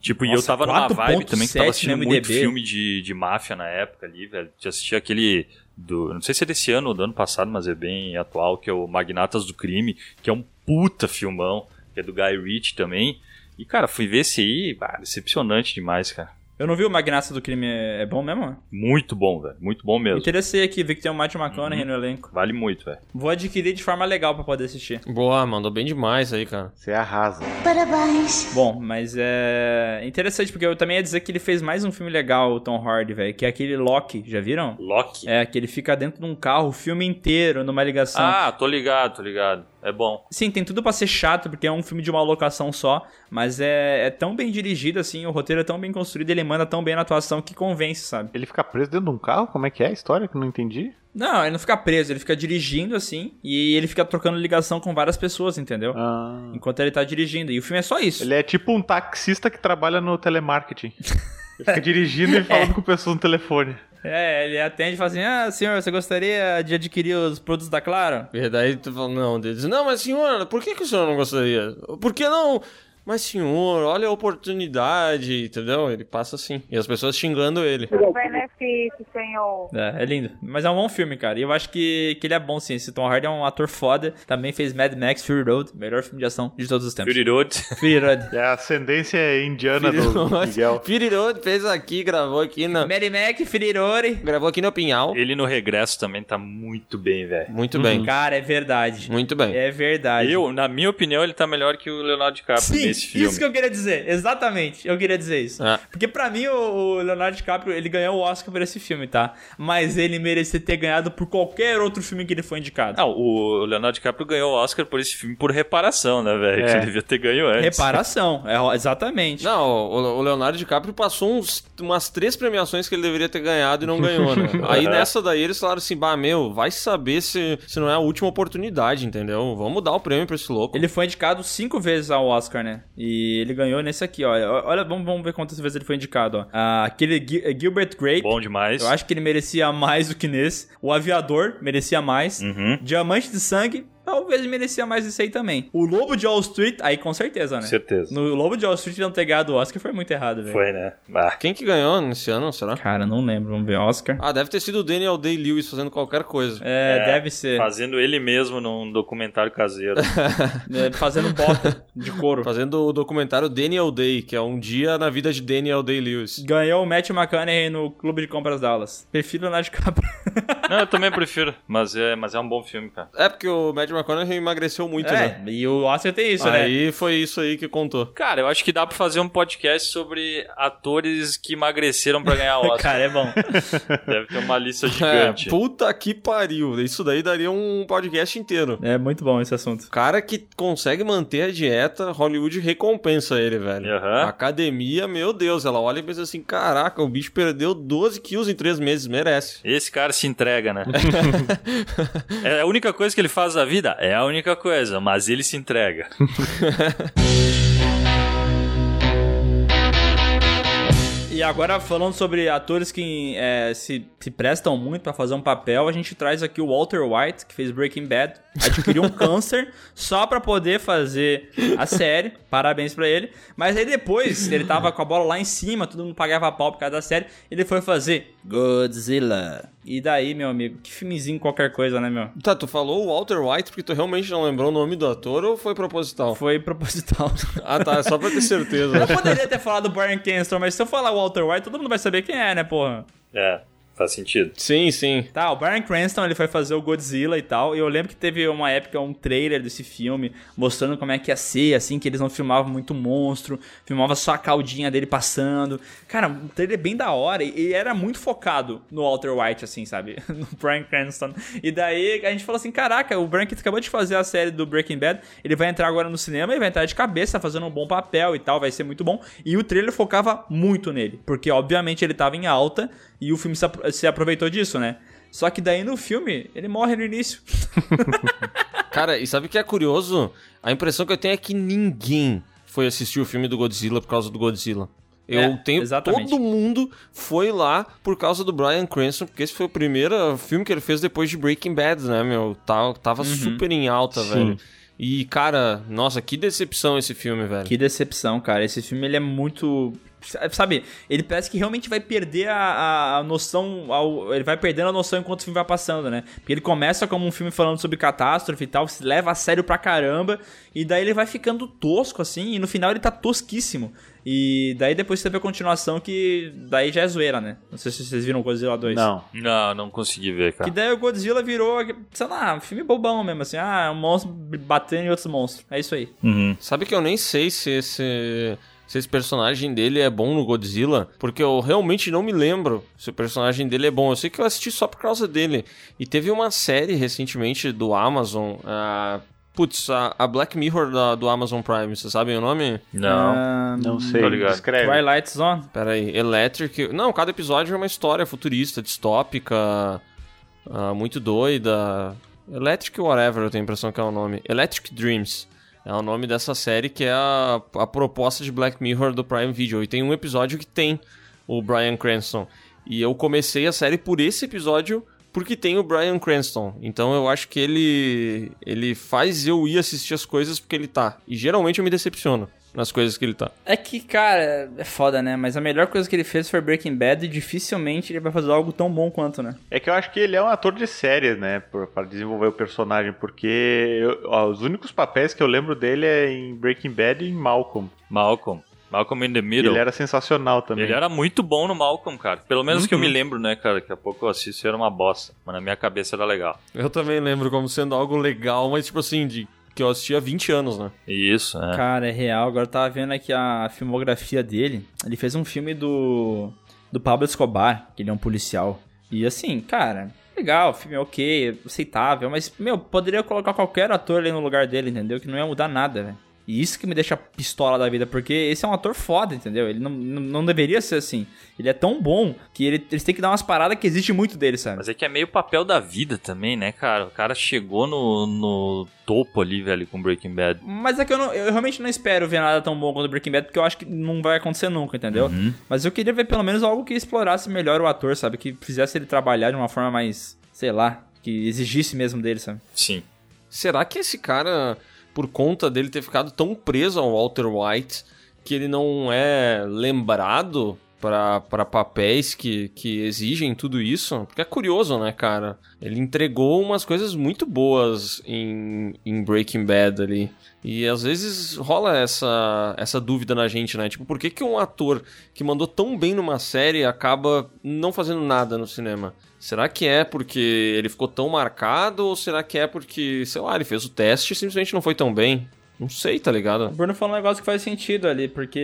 Tipo, e eu Nossa, tava numa vibe 4.7 também que tava assistindo muito filme de, de máfia na época ali, velho. Já assisti aquele do. Não sei se é desse ano ou do ano passado, mas é bem atual, que é o Magnatas do Crime, que é um puta filmão, que é do Guy Ritchie também. E, cara, fui ver esse aí, bah, decepcionante demais, cara. Eu não vi o Magnata do Crime, é é bom mesmo? Muito bom, velho. Muito bom mesmo. Interessei aqui, vi que tem o Matthew McConaughey no elenco. Vale muito, velho. Vou adquirir de forma legal pra poder assistir. Boa, mandou bem demais aí, cara. Você arrasa. Parabéns. Bom, mas é interessante porque eu também ia dizer que ele fez mais um filme legal, o Tom Hardy, velho, que é aquele Loki, já viram? Loki. É, que ele fica dentro de um carro o filme inteiro numa ligação. Ah, tô ligado, tô ligado. É bom. Sim, tem tudo pra ser chato, porque é um filme de uma locação só, mas é, é tão bem dirigido assim, o roteiro é tão bem construído, ele manda tão bem na atuação que convence, sabe? Ele fica preso dentro de um carro? Como é que é a história que eu não entendi? Não, ele não fica preso, ele fica dirigindo assim, e ele fica trocando ligação com várias pessoas, entendeu? Ah. Enquanto ele tá dirigindo, e o filme é só isso. Ele é tipo um taxista que trabalha no telemarketing. Ele fica dirigindo e falando com pessoas no telefone. É, ele atende e fala assim: Ah, senhor, você gostaria de adquirir os produtos da Claro? E daí tu fala, não, ele diz, não, mas senhor, por que, que o senhor não gostaria? Por que não? Mas senhor, olha a oportunidade, entendeu? Ele passa assim, e as pessoas xingando ele. benefício, senhor. É, é lindo. Mas é um bom filme, cara. E eu acho que, que ele é bom, sim. Esse Tom Hardy é um ator foda. Também fez Mad Max Fury Road, melhor filme de ação de todos os tempos. Fury Road. Fury Road. É a ascendência indiana do Miguel. Firiro fez aqui, gravou aqui na... Mad Max, Fury Road. Gravou aqui no Pinhal. Ele no regresso também tá muito bem, velho. Muito bem. Cara, é verdade. Muito bem. É verdade. Eu, na minha opinião, ele tá melhor que o Leonardo DiCaprio Sim, nesse filme. isso que eu queria dizer. Exatamente. Eu queria dizer isso. É. Porque pra mim, o Leonardo DiCaprio, ele ganhou o Oscar por esse filme, tá? Mas ele merecia ter ganhado por qualquer outro filme que ele foi indicado. Não, o Leonardo DiCaprio ganhou o Oscar por esse filme por reparação, né, velho? É. Ele devia ter ganho antes. Reparação. É, exatamente. Não, o o Leonardo DiCaprio passou uns, umas três premiações que ele deveria ter ganhado e não ganhou, né? Aí nessa daí eles falaram assim, bah, meu, vai saber se, se não é a última oportunidade, entendeu? Vamos dar o prêmio pra esse louco. Ele foi indicado cinco vezes ao Oscar, né? E ele ganhou nesse aqui, ó. Olha, vamos, vamos ver quantas vezes ele foi indicado, ó. Ah, aquele Gil- Gilbert Grape. Bom demais. Eu acho que ele merecia mais do que nesse. O Aviador merecia mais. Uhum. Diamante de Sangue. Talvez merecia mais isso aí também. O Lobo de Wall Street, aí com certeza, né? Certeza. No Lobo de Wall Street não ter ganhado o Oscar foi muito errado, velho. Foi, né? Ah. Quem que ganhou nesse ano, será? Cara, não lembro, vamos ver, Oscar. Ah, deve ter sido o Daniel Day-Lewis fazendo qualquer coisa. É, É, deve ser. Fazendo ele mesmo num documentário caseiro. É, fazendo bota de couro. Fazendo o documentário Daniel Day, que é um dia na vida de Daniel Day-Lewis. Ganhou o Matt McConaughey no Clube de Compras Dallas. Prefiro o Leonardo DiCaprio. Não, eu também prefiro, mas é, mas é um bom filme, cara. É porque o Matt McConaughey emagreceu muito, né? É, e o Oscar tem isso, né? Aí foi isso aí que contou. Cara, eu acho que dá pra fazer um podcast sobre atores que emagreceram pra ganhar Oscar. Cara, é bom. Deve ter uma lista É, gigante. puta que pariu. Isso daí daria um podcast inteiro. É muito bom esse assunto. O cara que consegue manter a dieta, Hollywood recompensa ele, velho. Aham. A academia, meu Deus, ela olha e pensa assim: caraca, o bicho perdeu 12 quilos em 3 meses, merece. Esse cara se entrega, né? é a única coisa que ele faz na vida? É a única coisa, mas ele se entrega. E agora, falando sobre atores que é, se, se prestam muito pra fazer um papel, a gente traz aqui o Walter White, que fez Breaking Bad, adquiriu um câncer só pra poder fazer a série. Parabéns pra ele. Mas aí depois, ele tava com a bola lá em cima, todo mundo pagava pau por causa da série, ele foi fazer Godzilla. E daí, meu amigo, que filmezinho qualquer coisa, né, meu? Tá, tu falou o Walter White porque tu realmente não lembrou o nome do ator ou foi proposital? Foi proposital. Ah, tá, só pra ter certeza. Eu poderia ter falado Brian Cranston, mas se eu falar Walter White, todo mundo vai saber quem é, né, porra? É, faz sentido. Sim, sim. Tá, o Brian Cranston ele foi fazer o Godzilla e tal. E eu lembro que teve uma época um trailer desse filme mostrando como é que ia ser, assim, que eles não filmavam muito monstro, filmava só a caldinha dele passando. Cara, um trailer bem da hora e, e era muito focado no Walter White, assim, sabe? no Brian Cranston. E daí a gente falou assim: caraca, o Brian que acabou de fazer a série do Breaking Bad, ele vai entrar agora no cinema e vai entrar de cabeça fazendo um bom papel e tal, vai ser muito bom. E o trailer focava muito nele, porque obviamente ele tava em alta e o filme se apro- se aproveitou disso, né? Só que daí no filme, ele morre no início. Cara, e sabe o que é curioso? A impressão que eu tenho é que ninguém foi assistir o filme do Godzilla por causa do Godzilla. Eu É, tenho. exatamente. Todo mundo foi lá por causa do Brian Cranston, porque esse foi o primeiro filme que ele fez depois de Breaking Bad, né, meu? Tá- Tava Uhum. super em alta, velho. E, cara, nossa, que decepção esse filme, velho. Que decepção, cara. Esse filme ele é muito. Sabe, ele parece que realmente vai perder a, a- a noção. ao- ele vai perdendo a noção enquanto o filme vai passando, né? Porque ele começa como um filme falando sobre catástrofe e tal, se leva a sério pra caramba, e daí ele vai ficando tosco, assim, e no final ele tá tosquíssimo. E daí depois você vê a continuação que daí já é zoeira, né? Não sei se vocês viram Godzilla 2. Não. Não, não consegui ver, Que cara. daí o Godzilla virou, sei lá, um filme bobão mesmo, assim, ah, um monstro batendo em outros monstros. É isso aí. Uhum. Sabe que eu nem sei se esse, se esse personagem dele é bom no Godzilla, porque eu realmente não me lembro se o personagem dele é bom. Eu sei que eu assisti só por causa dele. E teve uma série recentemente do Amazon, a. Putz, a, a Black Mirror da- do Amazon Prime, vocês sabem o nome? Não. Ah, Não sei. Tô ligado. Escreve. Twilight Zone. Pera aí, Electric. Não, cada episódio é uma história futurista, distópica, ah, muito doida. Electric Whatever, eu tenho a impressão que é o nome. Electric Dreams. É o nome dessa série que é a, a proposta de Black Mirror do Prime Video. E tem um episódio que tem o Brian Cranston. E eu comecei a série por esse episódio porque tem o Brian Cranston. Então eu acho que ele ele faz eu ir assistir as coisas porque ele tá. E geralmente eu me decepciono nas coisas que ele tá. É que, cara, é foda, né? Mas a melhor coisa que ele fez foi Breaking Bad e dificilmente ele vai fazer algo tão bom quanto, né? É que eu acho que ele é um ator de série, né? Para desenvolver o personagem, porque eu- ó, os únicos papéis que eu lembro dele é em Breaking Bad e em Malcolm. Malcolm. Malcolm in the Middle. ele era sensacional também. Ele era muito bom no Malcolm, cara. Pelo menos que eu Uhum. me lembro, né, cara? Daqui a pouco eu assisto e era uma bosta. Mas na minha cabeça era legal. Eu também lembro como sendo algo legal, mas tipo assim, de que eu assisti há 20 anos, né? Isso, é. Cara, é real. Agora eu tava vendo aqui a filmografia dele. Ele fez um filme do. do Pablo Escobar, que ele é um policial. E assim, cara, legal, o filme é ok, aceitável, mas, meu, poderia colocar qualquer ator ali no lugar dele, entendeu? Que não ia mudar nada, velho. E isso que me deixa pistola da vida, porque esse é um ator foda, entendeu? Ele não, não, não deveria ser assim. Ele é tão bom que ele, eles têm que dar umas paradas que existe muito dele, sabe? Mas é que é meio papel da vida também, né, cara? O cara chegou no, no topo ali, velho, com Breaking Bad. Mas é que eu, não- eu realmente não espero ver nada tão bom quanto Breaking Bad, porque eu acho que não vai acontecer nunca, entendeu? Uhum. Mas eu queria ver pelo menos algo que explorasse melhor o ator, sabe? Que fizesse ele trabalhar de uma forma mais, sei lá, que exigisse mesmo dele, sabe? Sim. será que esse cara, por conta dele ter ficado tão preso ao Walter White, que ele não é lembrado para papéis que, que exigem tudo isso? Porque é curioso, né, cara? Ele entregou umas coisas muito boas em, em Breaking Bad ali. E às vezes rola essa, essa dúvida na gente, né? Tipo, por que, que um ator que mandou tão bem numa série acaba não fazendo nada no cinema? Será que é porque ele ficou tão marcado ou será que é porque, sei lá, ele fez o teste e simplesmente não foi tão bem? Não sei, tá ligado? O Bruno falou um negócio que faz sentido ali, porque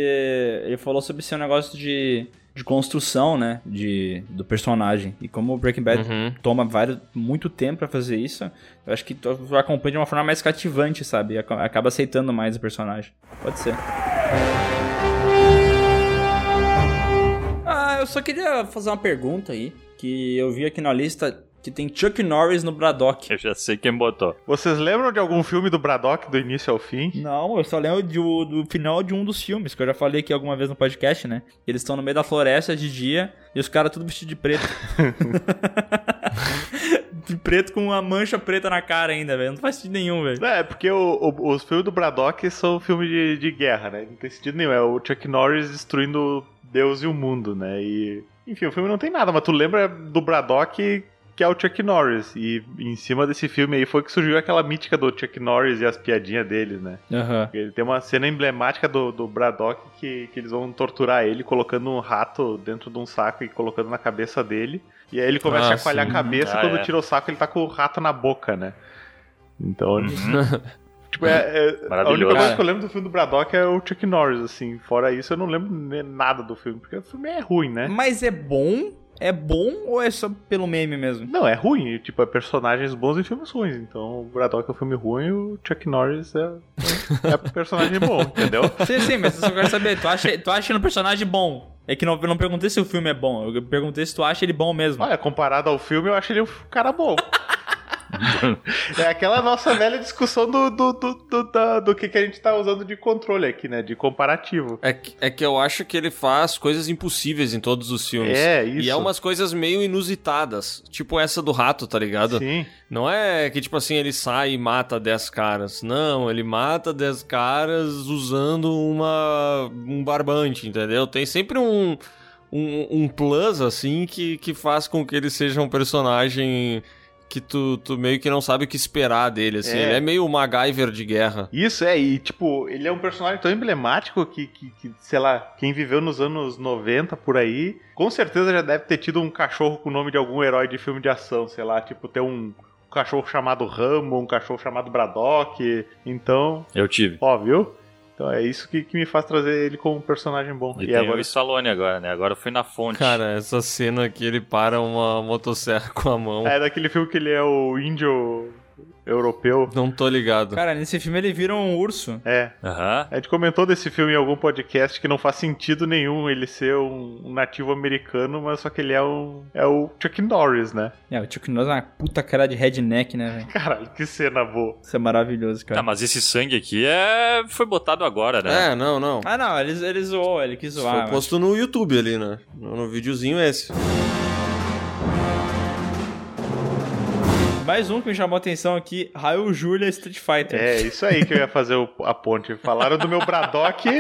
ele falou sobre ser um negócio de, de construção, né? De, do personagem. E como o Breaking Bad Uhum. toma vários, muito tempo pra fazer isso, eu acho que tu acompanha de uma forma mais cativante, sabe? E aca- Acaba aceitando mais o personagem. Pode ser. Ah, eu só queria fazer uma pergunta aí, que eu vi aqui na lista que tem Chuck Norris no Braddock. Eu já sei quem botou. Vocês lembram de algum filme do Braddock do início ao fim? Não, eu só lembro de do final de um dos filmes, que eu já falei aqui alguma vez no podcast, né? Eles estão no meio da floresta de dia e os caras tudo vestidos de preto. de preto com uma mancha preta na cara ainda, velho. Não faz sentido nenhum, velho. É, porque o- o- os filmes do Braddock são filmes de, de guerra, né? Não tem sentido nenhum. É o Chuck Norris destruindo Deus e o mundo, né? E. Enfim, o filme não tem nada, mas tu lembra do Braddock que é o Chuck Norris. E em cima desse filme aí foi que surgiu aquela mítica do Chuck Norris e as piadinhas deles, né? Aham. Ele tem uma cena emblemática do, do Braddock que, que eles vão torturar ele colocando um rato dentro de um saco e colocando na cabeça dele. E aí ele começa Ah, a chacoalhar sim. a cabeça Ah, quando é. tira o saco ele tá com o rato na boca, né? Então. Uhum. Tipo, é, é- a única coisa que eu lembro do filme do Braddock é o Chuck Norris, assim. Fora isso, eu não lembro nada do filme, porque o filme é ruim, né? Mas é bom? É bom ou é só pelo meme mesmo? Não, é ruim. Tipo, é personagens bons em filmes ruins. Então, o Braddock é um filme ruim e o Chuck Norris é, é personagem bom, entendeu? Sim, sim, mas eu só quero saber, tu acha, tu acha ele um personagem bom? É que não, eu não perguntei se o filme é bom, eu perguntei se tu acha ele bom mesmo. Olha, comparado ao filme, eu acho ele um cara bom. é aquela nossa velha discussão do, do, do, do, da- do que, que a gente tá usando de controle aqui, né? De comparativo. É que, é que eu acho que ele faz coisas impossíveis em todos os filmes. É, isso. E é umas coisas meio inusitadas. Tipo essa do rato, tá ligado? Sim. Não é que, tipo assim, ele sai e mata 10 caras. Não, ele mata 10 caras usando uma um barbante, entendeu? Tem sempre um, um, um plus, assim, que, que faz com que ele seja um personagem que tu, tu meio que não sabe o que esperar dele, assim. É. Ele é meio o MacGyver de guerra. Isso é, e tipo, ele é um personagem tão emblemático que, que, que, sei lá, quem viveu nos anos 90 por aí, com certeza já deve ter tido um cachorro com o nome de algum herói de filme de ação, sei lá, tipo, ter um cachorro chamado Rambo, um cachorro chamado Braddock. Então, Eu tive. ó, viu? Então é isso que, que me faz trazer ele como um personagem bom. E, E, tem agora o Stallone agora, né? Agora eu fui na fonte. Cara, essa cena que ele para uma motosserra com a mão. é daquele filme que ele é o índio europeu. Não tô ligado. Cara, nesse filme ele vira um urso. É. Aham. A gente comentou desse filme em algum podcast que não faz sentido nenhum ele ser um, nativo americano, mas só que ele é um. É o Chuck Norris, né? É, o Chuck Norris é uma puta cara de redneck, né, velho? Caralho, que cena boa. Isso é maravilhoso, cara. Ah, mas esse sangue aqui é... foi botado agora, né? É, não, não. Ah, não, ele, ele zoou, ele quis zoar. Foi mas- posto no YouTube ali, né? No, no videozinho esse. Mais um que me chamou a atenção aqui, Raul Julia Street Fighter. É, isso aí que eu ia fazer o- a ponte. Falaram do meu Braddock e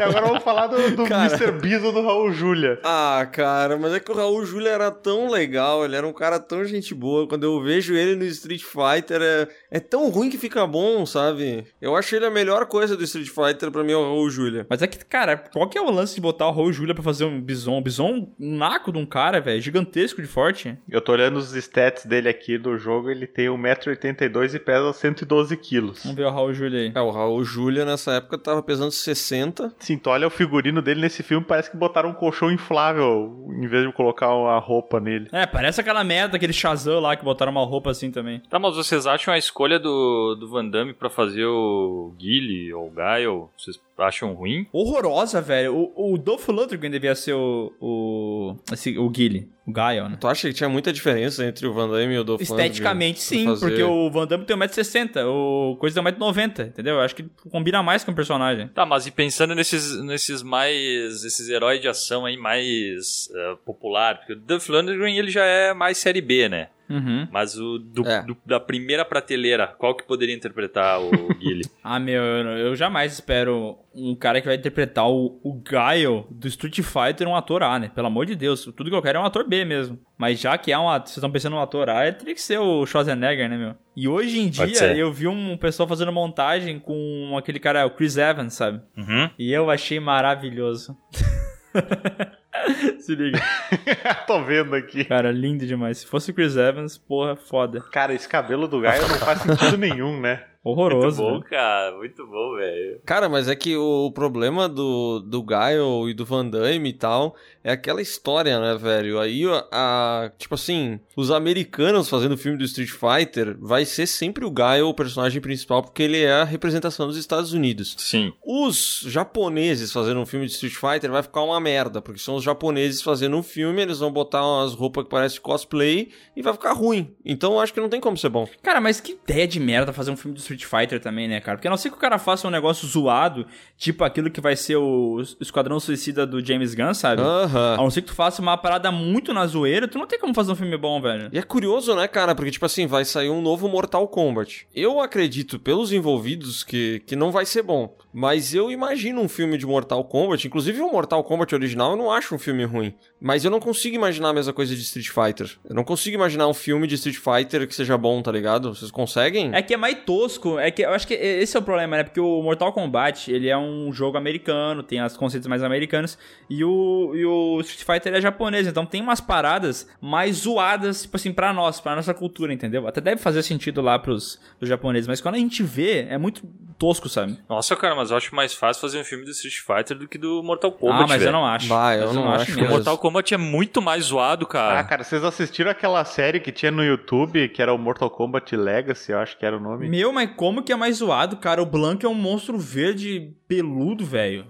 agora vamos falar do, do Cara. Mr. Biso do Raul Júlia. Ah, cara, mas é que o Raul Júlia era tão legal, ele era um cara tão gente boa. Quando eu vejo ele no Street Fighter, é, é tão ruim que fica bom, sabe? Eu acho ele a melhor coisa do Street Fighter pra mim é o Raul Júlia. Mas é que, cara, qual que é o lance de botar o Raul Julia pra fazer um bison? Um bison, um naco de um cara, velho, gigantesco de forte. Eu tô olhando os stats dele aqui do jogo, ele tem 1,82m e pesa 112 quilos. Vamos ver o Raul Julia aí. É, o Raul Júlia nessa época tava pesando 60. Sim, tu olha o figurino dele nesse filme, parece que botaram um colchão inflável em vez de colocar uma roupa nele. É, parece aquela merda, aquele Shazam lá que botaram uma roupa assim também. Tá, mas vocês acham a escolha do, do Van Damme pra fazer o Guile ou o Guile, vocês acham ruim? Horrorosa, velho. O, o Dolph Lundgren devia ser o. O. Esse, o Guile. O Gaio, né? Tu acha que tinha muita diferença entre o Van Damme e o Dolph Esteticamente, sim, fazer- porque o Van Damme tem 1,60m, o Coisa tem 1,90m, entendeu? Eu acho que combina mais com o personagem. Tá, mas e pensando nesses, nesses mais. esses heróis de ação aí mais eh, popular, porque o Duff Lundgren ele já é mais série B, né? Uhum. Mas o do- É. do- da primeira prateleira, qual que poderia interpretar o Guile? Ah, meu, eu, eu jamais espero um cara que vai interpretar o, o Guile do Street Fighter um ator A, né? Pelo amor de Deus, tudo que eu quero é um ator B mesmo. Mas já que é um ator, vocês estão pensando em um ator A, teria que ser o Schwarzenegger, né, meu? E hoje em dia eu vi um pessoal fazendo montagem com aquele cara, o Chris Evans, sabe? Uhum. E eu achei maravilhoso. Se liga. Tô vendo aqui. Cara, lindo demais. Se fosse o Chris Evans, porra, foda. Cara, esse cabelo do Gaio não faz sentido nenhum, né? Muito Horroroso. bom, né? cara. Muito bom, velho. Cara, mas é que o problema do, do Guile e do Van Damme e tal é aquela história, né, velho? Aí, a, a- tipo assim, os americanos fazendo o filme do Street Fighter vai ser sempre o Guile o personagem principal, porque ele é a representação dos Estados Unidos. Sim. Os japoneses fazendo um filme de Street Fighter vai ficar uma merda, porque são os japoneses fazendo um filme, eles vão botar umas roupas que parecem cosplay e vai ficar ruim. Então eu acho que não tem como ser bom. Cara, mas que ideia de merda fazer um filme do Street Fighter também, né, cara? Porque a não ser que o cara faça um negócio zoado, tipo aquilo que vai ser o Esquadrão Suicida do James Gunn, sabe? Aham. A não ser que tu faça uma parada muito na zoeira, tu não tem como fazer um filme bom, velho. E é curioso, né, cara? Porque, tipo assim, vai sair um novo Mortal Kombat. Eu acredito, pelos envolvidos, que, que não vai ser bom. Mas eu imagino um filme de Mortal Kombat. Inclusive, o Mortal Kombat original eu não acho um filme ruim. Mas eu não consigo imaginar a mesma coisa de Street Fighter. Eu não consigo imaginar um filme de Street Fighter que seja bom, tá ligado? Vocês conseguem? É que é mais tosco, é que eu acho que esse é o problema, né? Porque o Mortal Kombat, ele é um jogo americano, tem as conceitos mais americanos, e o, e o Street Fighter é japonês, então tem umas paradas mais zoadas, tipo assim, pra nós, pra nossa cultura, entendeu? Até deve fazer sentido lá pros, pros japoneses, mas quando a gente vê, é muito tosco, sabe? Nossa, cara, mas eu acho mais fácil fazer um filme do Street Fighter do que do Mortal Kombat, ah, mas velho. eu não acho. Vai, eu Mas não acho mesmo. O Mortal Kombat é muito mais zoado, cara. Ah, cara, vocês assistiram aquela série que tinha no YouTube, que era o Mortal Kombat Legacy, eu acho que era o nome? Meu, mas como que é mais zoado, cara? O Blanc é um monstro verde peludo, velho.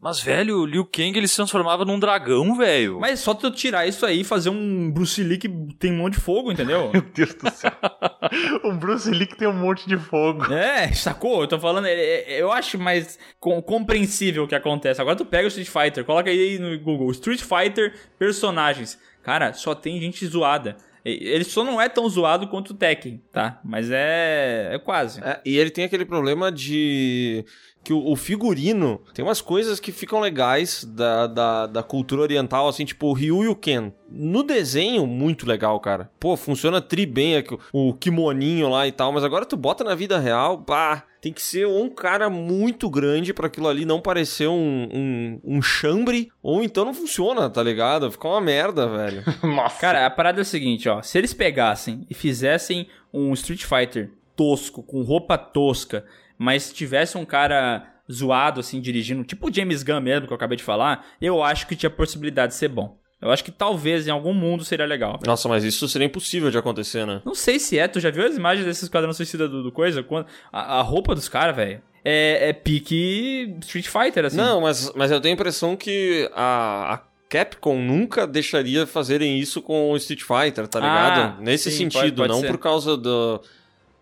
Mas, velho, o Liu Kang ele se transformava num dragão, velho. Mas é só tu tirar isso aí e fazer um Bruce Lee que tem um monte de fogo, entendeu? Meu Deus do céu. o Bruce Lee que tem um monte de fogo. É, sacou? Eu tô falando, é- é- eu acho mais com- compreensível o que acontece. Agora tu pega o Street Fighter, coloca aí no Google, Street Fighter personagens. Cara, só tem gente zoada. Ele só não é tão zoado quanto o Tekken, tá? Mas é, é quase. É, e ele tem aquele problema de que o, o figurino tem umas coisas que ficam legais da, da, da cultura oriental, assim, tipo o Ryu e o Ken. No desenho, muito legal, cara. Pô, funciona tri bem aqui, o kimoninho lá e tal, mas agora tu bota na vida real, pá, tem que ser um cara muito grande pra aquilo ali não parecer um, um, um chambre, ou então não funciona, tá ligado? Fica uma merda, velho. Nossa. Cara, a parada é o seguinte, ó. Se eles pegassem e fizessem um Street Fighter tosco, com roupa tosca, mas tivesse um cara zoado, assim, dirigindo, tipo o James Gunn mesmo, que eu acabei de falar, eu acho que tinha possibilidade de ser bom. Eu acho que talvez em algum mundo seria legal. Nossa, mas isso seria impossível de acontecer, né? Não sei se é, tu já viu as imagens desses quadrões suicida do, do coisa? Quando- A, a roupa dos caras, velho, é, é pique Street Fighter, assim. Não, mas, mas eu tenho a impressão que a, a Capcom nunca deixaria fazerem isso com o Street Fighter, tá ligado? Ah, Nesse sim, sentido, pode- pode não ser. por causa do.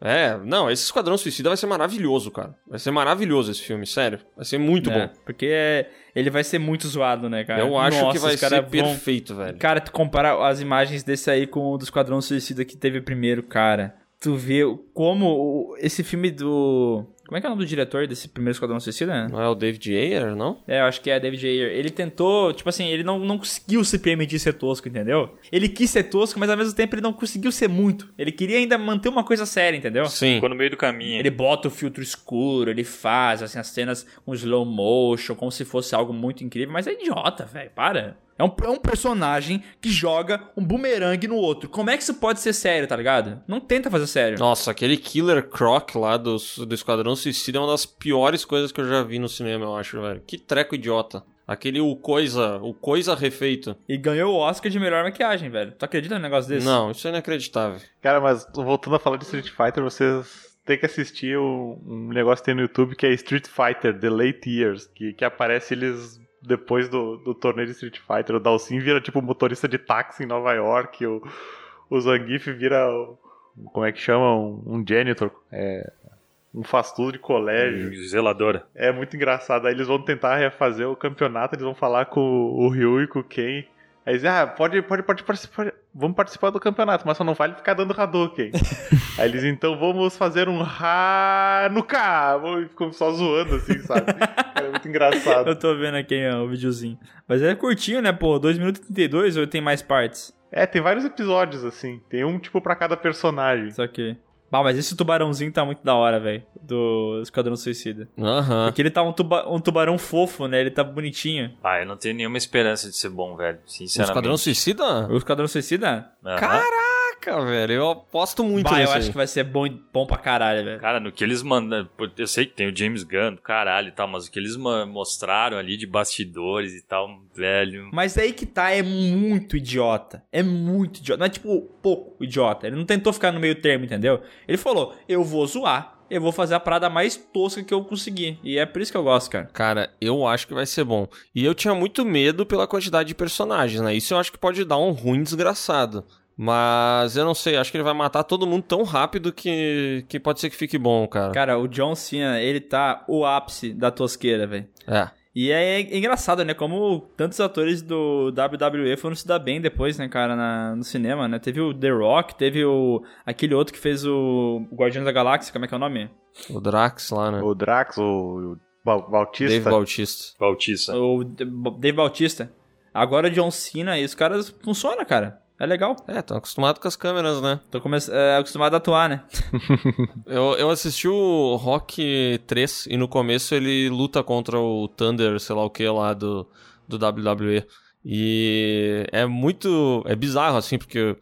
É, não, esse Esquadrão Suicida vai ser maravilhoso, cara. Vai ser maravilhoso esse filme, sério. Vai ser muito É, bom. Porque é- ele vai ser muito zoado, né, cara? Eu acho Nossa, que vai ser vão- perfeito, velho. Cara, tu compara as imagens desse aí com o do Esquadrão Suicida que teve primeiro, cara. Tu vê como esse filme do. Como é que é o nome do diretor desse primeiro Esquadrão Suicida? Não é o David Ayer, não? É, eu acho que é David Ayer. Ele tentou, tipo assim, ele não, não conseguiu se permitir ser tosco, entendeu? Ele quis ser tosco, mas ao mesmo tempo ele não conseguiu ser muito. Ele queria ainda manter uma coisa séria, entendeu? Sim. Ficou no meio do caminho. Ele bota o filtro escuro, ele faz assim, as cenas com slow motion, como se fosse algo muito incrível, mas é idiota, velho, para. É um, é um personagem que joga um bumerangue no outro. Como é que isso pode ser sério, tá ligado? Não tenta fazer sério. Nossa, aquele Killer Croc lá do, do Esquadrão Suicida é uma das piores coisas que eu já vi no cinema, eu acho, velho. Que treco idiota. Aquele o coisa, o coisa refeito. E ganhou o Oscar de melhor maquiagem, velho. Tu acredita num negócio desse? Não, isso é inacreditável. Cara, mas voltando a falar de Street Fighter, vocês têm que assistir um, um negócio que tem no YouTube que é Street Fighter The Late Years, que, que aparece eles depois do, do torneio de Street Fighter. O Dalsin vira tipo motorista de táxi em Nova York, o, o Zangief vira. Como é que chama? Um, um janitor. É, um faz tudo de colégio. Zeladora. É muito engraçado. Aí eles vão tentar refazer o campeonato, eles vão falar com o Ryu e com o Ken. Aí eles, ah, pode, pode, pode participar, vamos participar do campeonato, mas só não vale ficar dando Hadouken. Aí eles, então vamos fazer um Hanukkah. E ficam só zoando, assim, sabe? Muito engraçado. Eu tô vendo aqui ó, o videozinho. Mas é curtinho, né, pô? 2 minutos e 32 ou tem mais partes? É, tem vários episódios, assim. Tem um, tipo, pra cada personagem. Isso aqui. Bah, mas esse tubarãozinho tá muito da hora, velho. Do Esquadrão Suicida. Aham. Porque ele tá um, tuba um tubarão fofo, né? Ele tá bonitinho. Ah, eu não tenho nenhuma esperança de ser bom, velho. O Sinceramente. Esquadrão Suicida? O Esquadrão Suicida? Aham. Caraca, velho. Eu aposto muito Bah, eu nesse acho aí. que vai ser bom, bom pra caralho, velho. Cara, no que eles mandam. Eu sei que tem o James Gunn, caralho e tal, mas o que eles mostraram ali de bastidores e tal, velho. Mas aí que tá, é muito idiota. É muito idiota. Não é tipo pouco idiota. Ele não tentou ficar no meio termo, entendeu? Ele falou: eu vou zoar. Eu vou fazer a parada mais tosca que eu conseguir. E é por isso que eu gosto, cara. Cara, eu acho que vai ser bom. E eu tinha muito medo pela quantidade de personagens, né? Isso eu acho que pode dar um ruim desgraçado. Mas eu não sei, acho que ele vai matar todo mundo tão rápido que, que pode ser que fique bom, cara. Cara, o John Cena, ele tá o ápice da tosqueira, velho. É. E é engraçado, né? Como tantos atores do WWE foram se dar bem depois, né, cara, na- no cinema, né? Teve o The Rock, teve o aquele outro que fez o Guardiões da Galáxia, como é que é o nome? O Drax lá, né? O Drax, o, o Ba- Bautista. Dave Bautista. Bautista. O Dave Bautista. Agora o John Cena e os caras funcionam, cara. É legal. É, tão acostumado com as câmeras, né? Tô come é, acostumado a atuar, né? Eu, eu assisti o Rock 3 e no começo ele luta contra o Thunder, sei lá o que lá do, do WWE. E é muito. É bizarro, assim, porque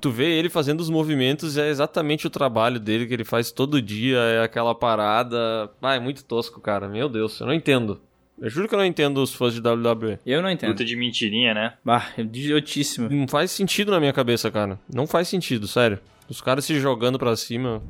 tu vê ele fazendo os movimentos e é exatamente o trabalho dele que ele faz todo dia, é aquela parada. Ah, é muito tosco, cara. Meu Deus, eu não entendo. Eu juro que eu não entendo os fãs de WWE. Eu não entendo. Luta de mentirinha, né? Bah, é idiotíssimo. Não faz sentido na minha cabeça, cara. Não faz sentido, sério. Os caras se jogando pra cima.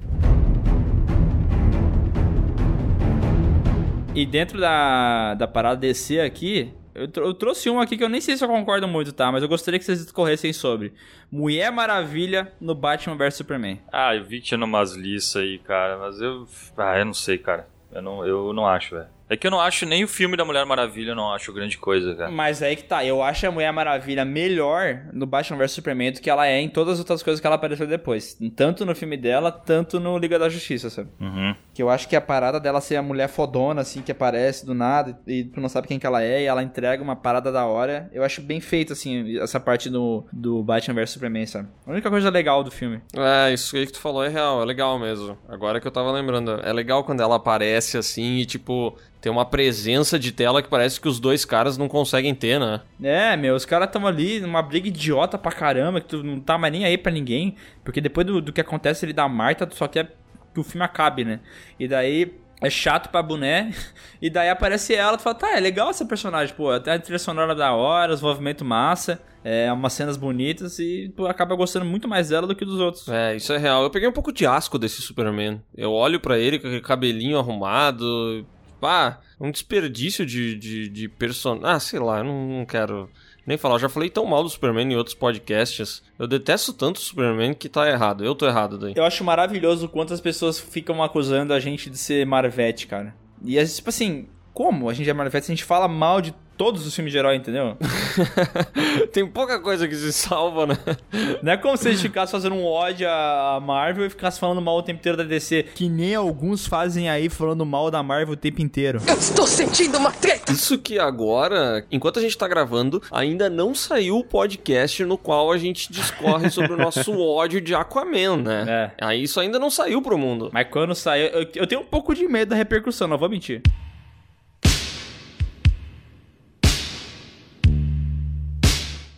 E dentro da, da parada DC aqui, eu, tro- eu trouxe um aqui que eu nem sei se eu concordo muito, tá? Mas eu gostaria que vocês discorressem sobre. Mulher Maravilha no Batman vs Superman. Ah, eu vi que tinha umas listas aí, cara, mas eu. Ah, eu não sei, cara. Eu não, eu não acho, velho. É que eu não acho nem o filme da Mulher Maravilha, eu não acho grande coisa, cara. Mas aí que tá, eu acho a Mulher Maravilha melhor no Batman vs Superman do que ela é em todas as outras coisas que ela apareceu depois. Tanto no filme dela, tanto no Liga da Justiça, sabe? Uhum. Que eu acho que a parada dela ser a mulher fodona, assim, que aparece do nada e tu não sabe quem que ela é e ela entrega uma parada da hora. Eu acho bem feito, assim, essa parte do, do Batman vs Superman, sabe? A única coisa legal do filme. É, isso aí que tu falou é real, é legal mesmo. Agora que eu tava lembrando, é legal quando ela aparece assim e, tipo, tem uma presença de tela que parece que os dois caras não conseguem ter, né? É, meu, os caras tão ali numa briga idiota pra caramba, que tu não tá mais nem aí pra ninguém. Porque depois do, do que acontece ali da Marta, tu só quer que o filme acabe, né? E daí é chato pra boné. E daí aparece ela, tu fala, tá, é legal essa personagem, pô, até a trilha sonora da hora, os movimentos massa, é, umas cenas bonitas e tu acaba gostando muito mais dela do que dos outros. É, isso é real. Eu peguei um pouco de asco desse Superman. Eu olho pra ele com aquele cabelinho arrumado. Ah, um desperdício de, de, de personagem. Ah, sei lá, eu não, não quero nem falar. Eu já falei tão mal do Superman em outros podcasts. Eu detesto tanto o Superman que tá errado. Eu tô errado daí. Eu acho maravilhoso o quanto as pessoas ficam acusando a gente de ser Marvete, cara. E é tipo assim, como a gente é Marvete a gente fala mal de todos os filmes de herói, entendeu? Tem pouca coisa que se salva, né? Não é como se a gente ficasse fazendo um ódio à Marvel e ficasse falando mal o tempo inteiro da DC. Que nem alguns fazem aí falando mal da Marvel o tempo inteiro. Eu estou sentindo uma treta! Isso que agora, enquanto a gente tá gravando, ainda não saiu o podcast no qual a gente discorre sobre o nosso ódio de Aquaman, né? É. Aí isso ainda não saiu pro mundo. Mas quando saiu, eu, eu tenho um pouco de medo da repercussão, não vou mentir.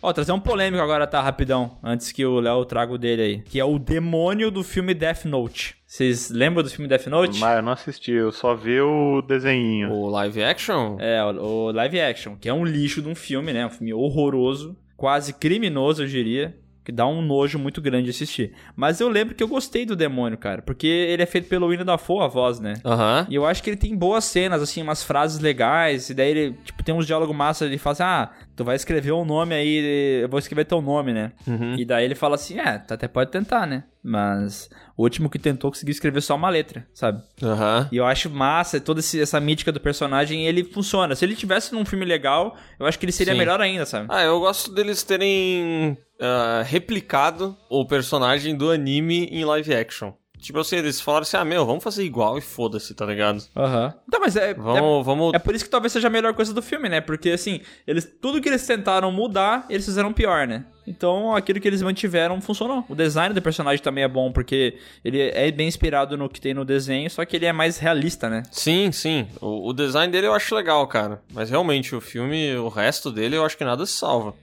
Ó, trazer um polêmico agora, tá? Rapidão. Antes que o Léo traga o dele aí. Que é o demônio do filme Death Note. Vocês lembram do filme Death Note? Mas eu não assisti, eu só vi o desenhinho. O live action? É, o, o live action, que é um lixo de um filme, né? Um filme horroroso, quase criminoso, eu diria. Que dá um nojo muito grande de assistir. Mas eu lembro que eu gostei do demônio, cara. Porque ele é feito pelo William Dafoe, a voz, né? Aham. E eu acho que ele tem boas cenas, assim, umas frases legais. E daí ele, tipo, tem uns diálogos massa. Ele fala assim, ah, tu vai escrever um nome aí, eu vou escrever teu nome, né? Uhum. E daí ele fala assim, é, tu até pode tentar, né? Mas o último que tentou conseguiu escrever só uma letra, sabe? Aham. E eu acho massa, toda essa mítica do personagem, ele funciona. Se ele tivesse num filme legal, eu acho que ele seria Sim. melhor ainda, sabe? Ah, eu gosto deles terem ah, replicado o personagem do anime em live action. Tipo assim, eles falaram assim, ah, meu, vamos fazer igual e foda-se, tá ligado? Aham. Então, mas é, Vamos, vamos... é, é por isso que talvez seja a melhor coisa do filme, né? Porque, assim, eles tudo que eles tentaram mudar, eles fizeram pior, né? Então, aquilo que eles mantiveram funcionou. O design do personagem também é bom, porque ele é bem inspirado no que tem no desenho, só que ele é mais realista, né? Sim, sim. O, o design dele eu acho legal, cara. Mas realmente, o filme, o resto dele, eu acho que nada se salva.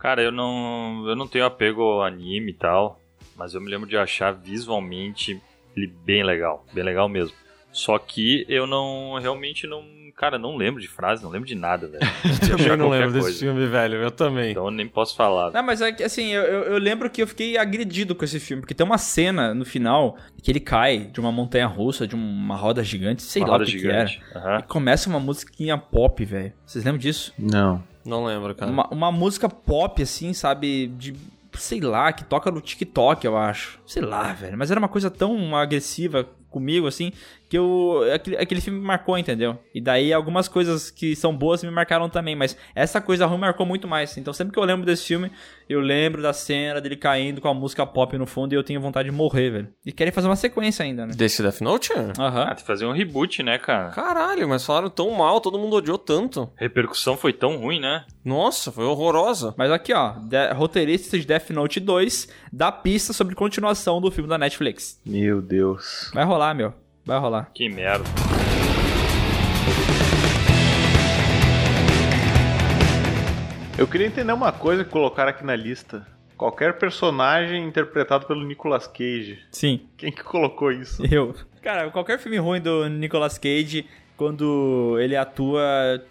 Cara, eu não, eu não tenho apego ao anime e tal, mas eu me lembro de achar visualmente ele bem legal, bem legal mesmo. Só que eu não, realmente não, cara, não lembro de frase, não lembro de nada, velho. Eu também não lembro desse coisa. filme, velho. Eu também. Então eu nem posso falar. Não, mas é que, assim, eu, eu, eu lembro que eu fiquei agredido com esse filme, porque tem uma cena no final que ele cai de uma montanha russa, de uma roda gigante, sei Uma lá o que, que era. Aham. E começa uma musiquinha pop, velho. Vocês lembram disso? Não. Não lembro, cara. Uma, uma música pop, assim, sabe? De. Sei lá, que toca no TikTok, eu acho. Sei lá, velho. Mas era uma coisa tão agressiva comigo, assim, que eu. Aquele, aquele filme me marcou, entendeu? E daí algumas coisas que são boas me marcaram também, mas essa coisa ruim marcou muito mais. Então sempre que eu lembro desse filme, eu lembro da cena dele caindo com a música pop no fundo e eu tenho vontade de morrer, velho. E querem fazer uma sequência ainda, né? Desse Death Note? Aham. Ah, tem que fazer um reboot, né, cara? Caralho, mas falaram tão mal, todo mundo odiou tanto. A repercussão foi tão ruim, né? Nossa, foi horrorosa. Mas aqui, ó, de, roteirista de Death Note 2 dá pista sobre continuação do filme da Netflix. Meu Deus. Vai rolar, meu. Vai rolar. Que merda. Eu queria entender uma coisa que colocaram aqui na lista. Qualquer personagem interpretado pelo Nicolas Cage. Sim. Quem que colocou isso? Eu. Cara, qualquer filme ruim do Nicolas Cage, quando ele atua,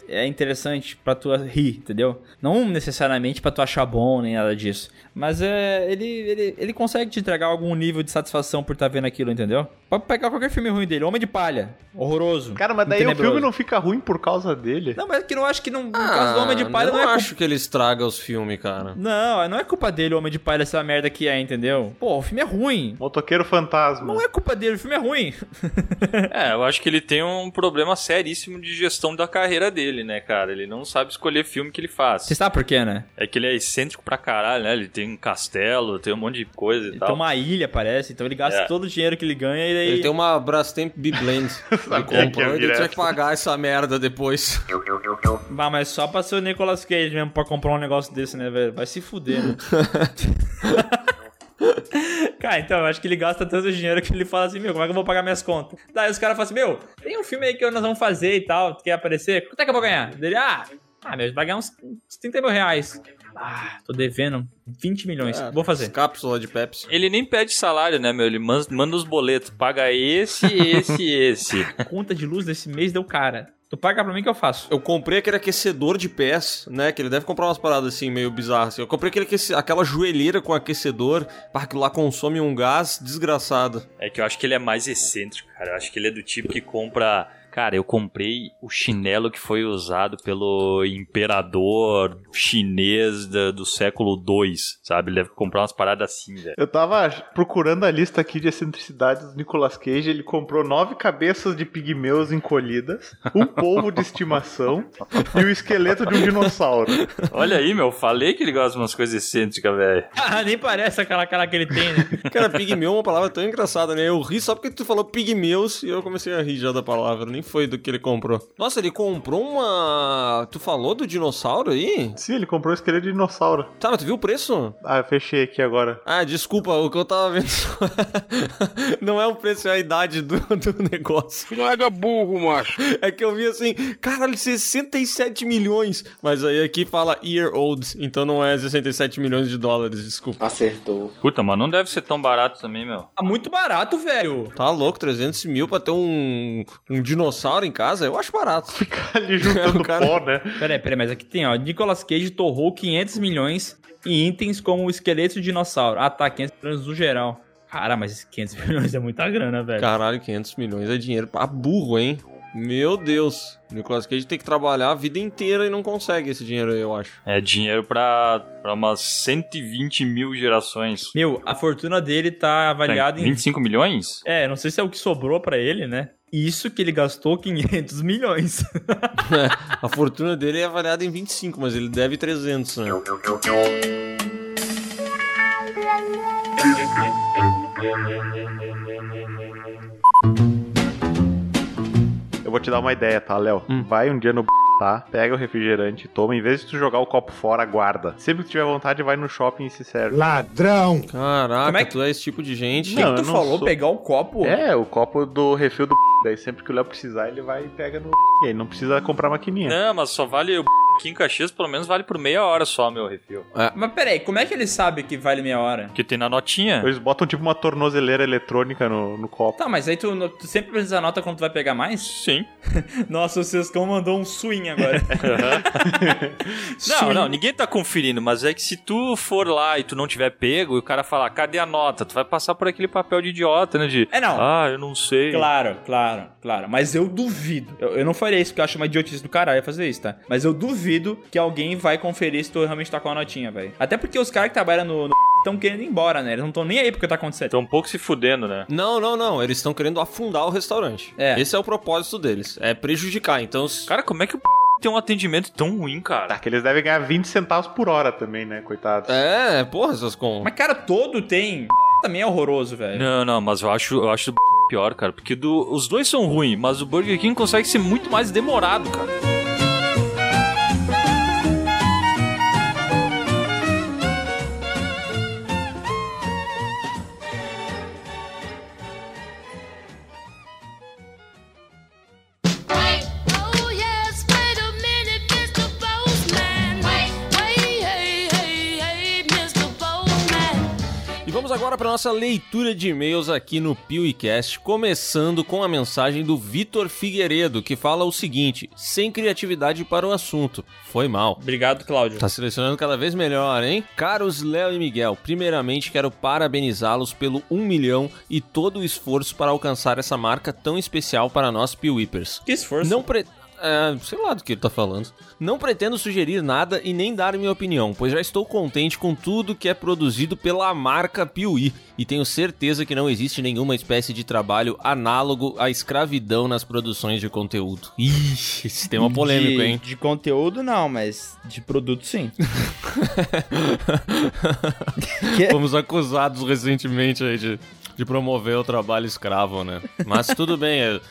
é interessante pra tu rir, entendeu? Não necessariamente pra tu achar bom, nem nada disso. Mas é, ele, ele, ele consegue te entregar algum nível de satisfação por estar vendo aquilo, entendeu? Pode pegar qualquer filme ruim dele. Homem de Palha. Horroroso. Cara, mas daí o tenebroso. filme não fica ruim por causa dele. Não, mas é que eu acho que não, no Ah, caso do Homem de Palha eu não, não é acho que ele estraga os filmes, cara. Não, não é culpa dele o Homem de Palha essa merda que é, entendeu? Pô, o filme é ruim. Motoqueiro Fantasma. Não é culpa dele, o filme é ruim. É, eu acho que ele tem um problema seríssimo de gestão da carreira dele, né, cara? Ele não sabe escolher filme que ele faz. Você sabe por quê, né? É que ele é excêntrico pra caralho, né? Ele tem um castelo, tem um monte de coisa e Ele tal. tem uma ilha, parece, então ele gasta É. todo o dinheiro que ele ganha e daí... Ele tem uma Brastemp B-Blend. ele comprou e ele vir tinha que pagar essa merda depois. Bah, mas só pra ser o Nicolas Cage mesmo pra comprar um negócio desse, né, velho? Vai se fuder, né? Cara, então, eu acho que ele gasta tanto dinheiro que ele fala assim, meu, como é que eu vou pagar minhas contas? Daí os caras falam assim, meu, tem um filme aí que nós vamos fazer e tal, tu quer aparecer? Quanto é que eu vou ganhar? Dele, ah, ah, meu, vai ganhar uns, uns 30 mil reais. Ah, tô devendo 20 milhões, vou fazer. Cápsula de Pepsi. Ele nem pede salário, né, meu? Ele man- manda os boletos. Paga esse, esse e esse. Conta de luz desse mês deu cara. Tu paga pra mim que eu faço. Eu comprei aquele aquecedor de pés, né? Que ele deve comprar umas paradas assim, meio bizarras. assim. Eu comprei aquele aquece- aquela joelheira com aquecedor, para que lá consome um gás desgraçado. É que eu acho que ele é mais excêntrico, cara. Eu acho que ele é do tipo que compra. Cara, eu comprei o chinelo que foi usado pelo imperador chinês da- do século II, sabe? Ele deve comprar umas paradas assim, velho. Eu tava procurando a lista aqui de excentricidades do Nicolas Cage. Ele comprou nove cabeças de pigmeus encolhidas, um polvo de estimação e o esqueleto de um dinossauro. Olha aí, meu. Falei que ele gosta de umas coisas excêntricas, velho. Ah, nem parece aquela cara que ele tem, né? Cara, pigmeu é uma palavra tão engraçada, né? Eu ri só porque tu falou pigmeus e eu comecei a rir já da palavra. Nem foi do que ele comprou. Nossa, ele comprou uma. Tu falou do dinossauro aí? Sim, ele comprou o esqueleto de dinossauro. Tá, mas tu viu o preço? Ah, eu fechei aqui agora. Ah, desculpa, o que eu tava vendo não é o preço, é a idade do, do negócio. Não é burro, macho. É que eu vi assim, caralho, 67 milhões. Mas aí aqui fala year old, então não é 67 milhões de dólares, desculpa. Acertou. Puta, mas não deve ser tão barato também, meu. Tá muito barato, velho. Tá louco, 300 mil pra ter um, um dinossauro em casa? Eu acho barato. Ali juntando O cara- pó, né? Peraí, peraí, mas aqui tem, ó. Nicolas Cage torrou 500 milhões em itens como o esqueleto de dinossauro. Ah, tá, 500 milhões no geral. Cara, mas 500 milhões é muita grana, velho. Caralho, 500 milhões é dinheiro pra burro, hein? Meu Deus. Nicolas Cage tem que trabalhar a vida inteira e não consegue esse dinheiro aí, eu acho. É dinheiro pra, pra umas 120 mil gerações. Meu, a fortuna dele tá avaliada em... 25 milhões? É, não sei se é o que sobrou pra ele, né? Isso que ele gastou 500 milhões. É, a fortuna dele é avaliada em 25, mas ele deve 300, né? Eu vou te dar uma ideia, tá, Léo? Vai um dia no tá? Pega o refrigerante, toma. Em vez de tu jogar o copo fora, guarda. Sempre que tiver vontade, vai no shopping e se serve. Ladrão! Caraca, Como é que- tu é esse tipo de gente. O que, Não, que tu não falou? sou. Pegar o copo? É, o copo do refil do Daí sempre que o Léo precisar, ele vai e pega no E aí não precisa comprar maquininha. Não, mas só vale o aqui em Caxias, pelo menos vale por meia hora só, meu refil. Mas peraí, como é que ele sabe que vale meia hora? Porque tem na notinha. Eles botam tipo uma tornozeleira eletrônica no, no copo. Tá, mas aí tu, tu sempre precisa da nota quando tu vai pegar mais? Sim. Nossa, o Sescão mandou um swing agora. Não, não, ninguém tá conferindo, mas é que se tu for lá e tu não tiver pego e o cara falar, cadê a nota? Tu vai passar por aquele papel de idiota, né? De, É, não. ah, eu não sei. Claro, claro, claro. Mas eu duvido. Eu, eu não faria isso porque eu acho uma idiotice do caralho fazer isso, tá? Mas eu duvido que alguém vai conferir se tu realmente tá com a notinha, velho. Até porque os caras que trabalham no. estão querendo ir embora, né? Eles não estão nem aí porque tá acontecendo. Tô um pouco se fudendo, né? Não, não, não. Eles estão querendo afundar o restaurante. É. Esse é o propósito deles. É prejudicar. Então, Cara, como é que o tem um atendimento tão ruim, cara? Tá, que eles devem ganhar 20 centavos por hora também, né, coitados. é, porra, essas com. Mas, cara, todo tem. Também é horroroso, velho. Não, não, mas eu acho, eu acho do pior, cara. Porque do, os dois são ruins, mas o Burger King consegue ser muito mais demorado, cara. Vamos agora para nossa leitura de e-mails aqui no PeeWeeCast, começando com a mensagem do Vitor Figueiredo, que fala o seguinte: sem criatividade para o assunto. Foi mal. Obrigado, Cláudio. Tá selecionando cada vez melhor, hein? Caros Léo e Miguel, primeiramente quero parabenizá-los pelo 1 milhão e todo o esforço para alcançar essa marca tão especial para nós Peeweepers. Que esforço. Não pre... É, sei lá do que ele tá falando. Não pretendo sugerir nada e nem dar minha opinião, pois já estou contente com tudo que é produzido pela marca Piuí e tenho certeza que não existe nenhuma espécie de trabalho análogo à escravidão nas produções de conteúdo. Ixi, esse tema polêmico, de, hein? De conteúdo, não, mas de produto, sim. Fomos acusados recentemente aí de, de promover o trabalho escravo, né? Mas tudo bem, é-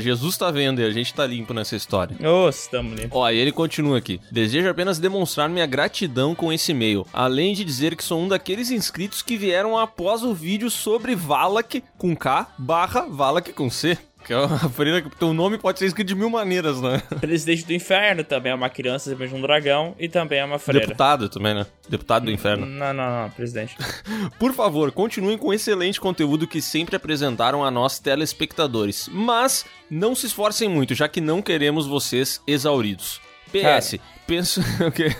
Jesus tá vendo e a gente tá limpo nessa história. Ô, estamos ali. Ó, e ele continua aqui. Desejo apenas demonstrar minha gratidão com esse e-mail, além de dizer que sou um daqueles inscritos que vieram após o vídeo sobre Valak com K barra Valak com C. Que é uma freira que teu nome pode ser escrito de mil maneiras, né? Presidente do Inferno também é uma criança depois de um dragão e também é uma freira. Deputado também, né? Deputado do inferno. Não, não, não, presidente. Por favor, continuem com o excelente conteúdo que sempre apresentaram a nós telespectadores, mas não se esforcem muito, já que não queremos vocês exauridos. PS, penso o quê?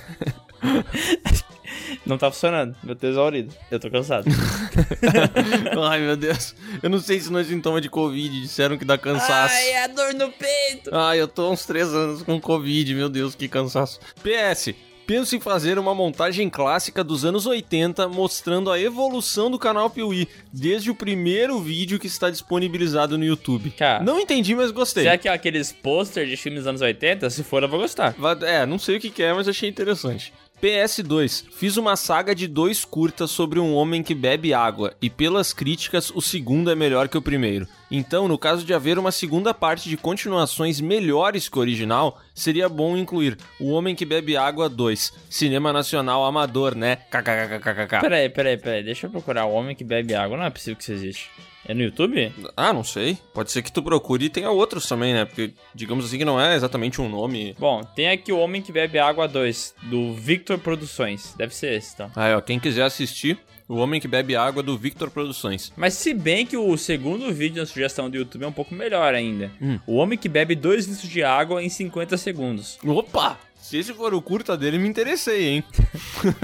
Não tá funcionando. Meu tô exaurido. Eu tô cansado. Ai, meu Deus. Eu não sei se não é sintoma de Covid. Disseram que dá cansaço. Ai, a dor no peito. Ai, eu tô há uns três anos com Covid. Meu Deus, que cansaço. PS. Penso em fazer uma montagem clássica dos anos 80 mostrando a evolução do canal Piuí, desde o primeiro vídeo que está disponibilizado no YouTube. Cara, Não entendi, mas gostei. Será que é aqueles posters de filmes dos anos 80? Se for, eu vou gostar. É, não sei o que que é, mas achei interessante. PS2. Fiz uma saga de dois curtas sobre um homem que bebe água, e pelas críticas, o segundo é melhor que o primeiro. Então, no caso de haver uma segunda parte de continuações melhores que o original, seria bom incluir O Homem que Bebe Água 2. Cinema nacional amador, né? KKKKK. Peraí, peraí, peraí. Deixa eu procurar o homem que bebe água. Não é possível que isso existe. É no YouTube? Ah, não sei. Pode ser que tu procure e tenha outros também, né? Porque, digamos assim, que não é exatamente um nome. Bom, tem aqui o Homem que Bebe Água 2, do Victor Produções. Deve ser esse, então. Aí, ó, quem quiser assistir, O Homem que Bebe Água do Victor Produções. Mas se bem que o segundo vídeo na sugestão do YouTube é um pouco melhor ainda. Hum. O homem que bebe 2 litros de água em 50 segundos. Opa! Se esse for o curta dele, me interessei, hein?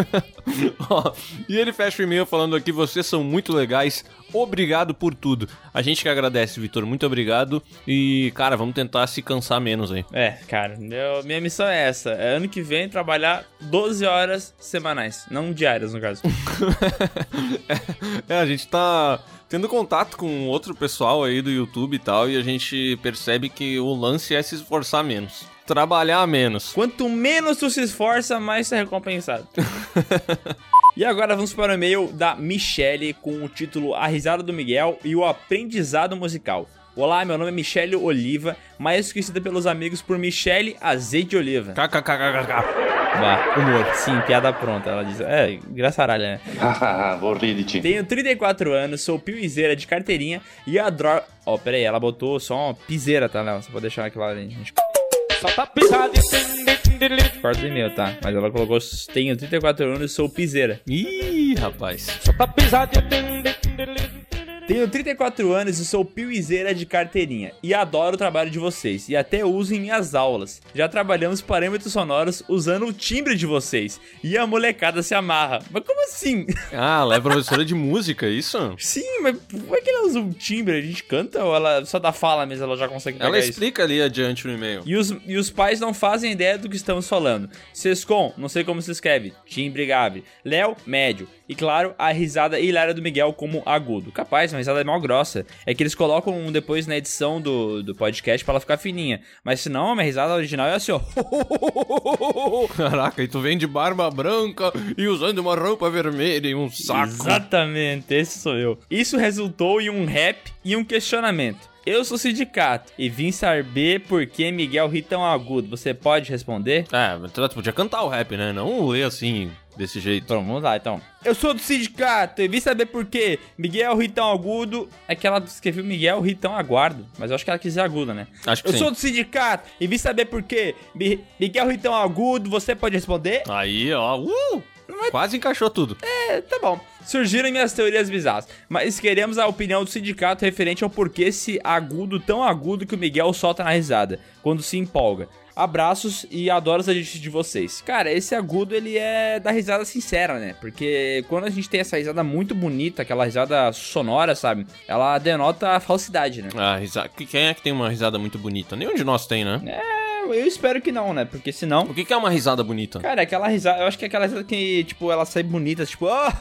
Ó, e ele fecha o e-mail falando aqui: vocês são muito legais, obrigado por tudo. A gente que agradece, Vitor, muito obrigado. E, cara, vamos tentar se cansar menos aí. É, cara, meu- minha missão é essa. É ano que vem trabalhar 12 horas semanais. Não diárias, no caso. É, a gente tá tendo contato com outro pessoal aí do YouTube e tal, e a gente percebe que o lance é se esforçar menos. Trabalhar menos. Quanto menos tu se esforça, mais tu é recompensado. E agora vamos para o e-mail da Michele com o título A Risada do Miguel e o Aprendizado Musical. Olá, meu nome é Michele Oliva, mais conhecida pelos amigos por Michele Azeite Oliva. KKKKK. Bah, humor. Sim, piada pronta. Ela diz. É, engraçaralha, né? Vou rir de ti. Tenho 34 anos, sou piuizeira de carteirinha e adoro. Ó, pera aí, ela botou só uma piseira, tá, Léo? Você pode deixar aquilo ali. Gente... Só tá pisado Corta o e-mail, tá? Mas ela colocou: Tenho 34 anos, sou piseira. Ih, rapaz. Só tá pisado Tenho 34 anos e sou piuizeira de carteirinha e adoro o trabalho de vocês e até uso em minhas aulas. Já trabalhamos parâmetros sonoros usando o timbre de vocês e a molecada se amarra. Mas como assim? Ah, ela é professora de música, isso? Sim, mas como é que ela usa um timbre? A gente canta ou ela só dá fala mesmo, ela já consegue Ela isso? explica ali adiante no e-mail. E os, e os pais não fazem ideia do que estamos falando. Sescom, não sei como se escreve. Timbre grave. Léo, médio. E claro, a risada hilária do Miguel como agudo. Capaz, uma risada é mal grossa. É que eles colocam depois na edição do, do podcast pra ela ficar fininha. Mas se não, a minha risada original é assim, ó. Caraca, e tu vem de barba branca e usando uma roupa vermelha e um saco. Exatamente, esse sou eu. Isso resultou em um rap e um questionamento. Eu sou sindicato e vim saber por que Miguel ri tão agudo. Você pode responder? É, tu podia cantar o rap, né? Não ler assim, desse jeito. Pronto, vamos lá então. Eu sou do sindicato e vim saber por que Miguel ri tão agudo. É que ela escreveu Miguel ri tão aguardo, mas eu acho que ela quis dizer aguda, né? Acho que Eu sim. sou do sindicato e vim saber por que Mi- Miguel ri tão agudo. Você pode responder? Aí, ó, uh! Quase encaixou tudo. É, tá bom. Surgiram minhas teorias bizarras, mas queremos a opinião do sindicato referente ao porquê esse agudo tão agudo que o Miguel solta na risada, quando se empolga. Abraços e adoro os adjetivos de vocês. Cara, esse agudo ele é da risada sincera, né? Porque quando a gente tem essa risada muito bonita, aquela risada sonora, sabe? Ela denota a falsidade, né? Ah, risada. Quem é que tem uma risada muito bonita? Nenhum de nós tem, né? É, eu espero que não, né? Porque senão. O que que é uma risada bonita? Cara, é aquela risada. Eu acho que é aquela risada que, tipo, ela sai bonita, tipo. Ah.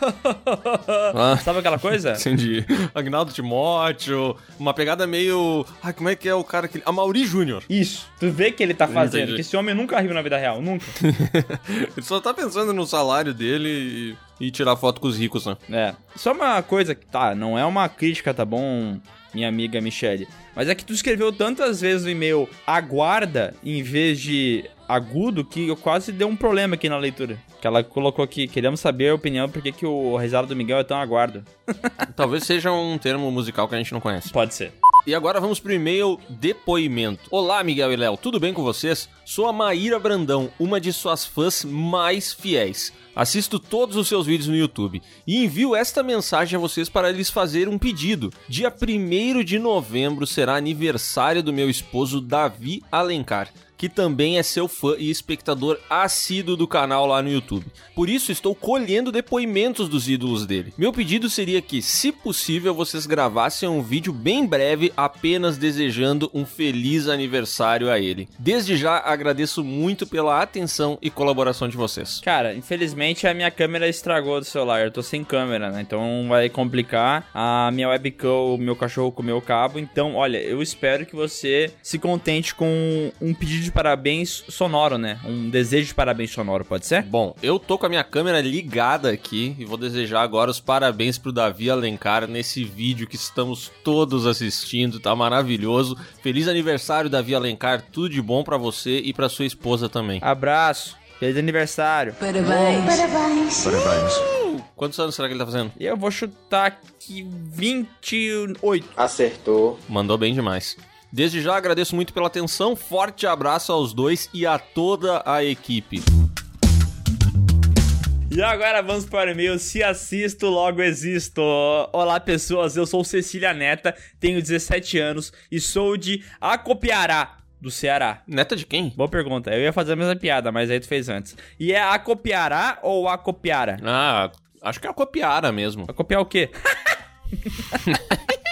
Sabe aquela coisa? Entendi. Agnaldo Timóteo, uma pegada meio. Ai, como é que é o cara que. A Mauri Júnior. Isso. Tu vê que ele tá fazendo. Entendi. Que esse homem nunca riu na vida real, nunca. Ele só tá pensando no salário dele e, e tirar foto com os ricos, né? É. Só uma coisa que, tá, não é uma crítica, tá bom, minha amiga Michele? Mas é que tu escreveu tantas vezes no e-mail aguarda em vez de agudo que eu quase deu um problema aqui na leitura. Que ela colocou aqui, queremos saber a opinião por que que o risado do Miguel é tão aguardo. Talvez seja um termo musical que a gente não conhece. Pode ser. E agora vamos pro e-mail depoimento. Olá, Miguel e Léo, tudo bem com vocês? Sou a Maíra Brandão, uma de suas fãs mais fiéis. Assisto todos os seus vídeos no YouTube e envio esta mensagem a vocês para lhes fazer um pedido. Dia 1 de novembro será aniversário do meu esposo Davi Alencar, que também é seu fã e espectador assíduo do canal lá no YouTube. Por isso estou colhendo depoimentos dos ídolos dele. Meu pedido seria que, se possível, vocês gravassem um vídeo bem breve apenas desejando um feliz aniversário a ele. Desde já agradeço muito pela atenção e colaboração de vocês. Cara, infelizmente a minha câmera estragou do celular. Eu tô sem câmera, né? Então vai complicar. A minha webcam, o meu cachorro comeu o cabo. Então, olha, eu espero que você se contente com um pedido de parabéns sonoro, né? Um desejo de parabéns sonoro, pode ser? Bom, eu tô com a minha câmera ligada aqui e vou desejar agora os parabéns pro Davi Alencar nesse vídeo que estamos todos assistindo, tá maravilhoso. Feliz aniversário, Davi Alencar, tudo de bom pra você e pra sua esposa também. Abraço. Feliz aniversário. Parabéns. Parabéns. Parabéns. Quantos anos será que ele tá fazendo? Eu vou chutar aqui 28. Acertou. Mandou bem demais. Desde já agradeço muito pela atenção, forte abraço aos dois e a toda a equipe. E agora vamos para o e-mail Se assisto, logo existo. Olá, pessoas. Eu sou Cecília Neta, tenho 17 anos e sou de Acopiará, do Ceará? Neta de quem? Boa pergunta. Eu ia fazer a mesma piada, mas aí tu fez antes. E é Acopiará ou Acopiara? Ah, acho que é a Copiara mesmo. Acopiar o quê?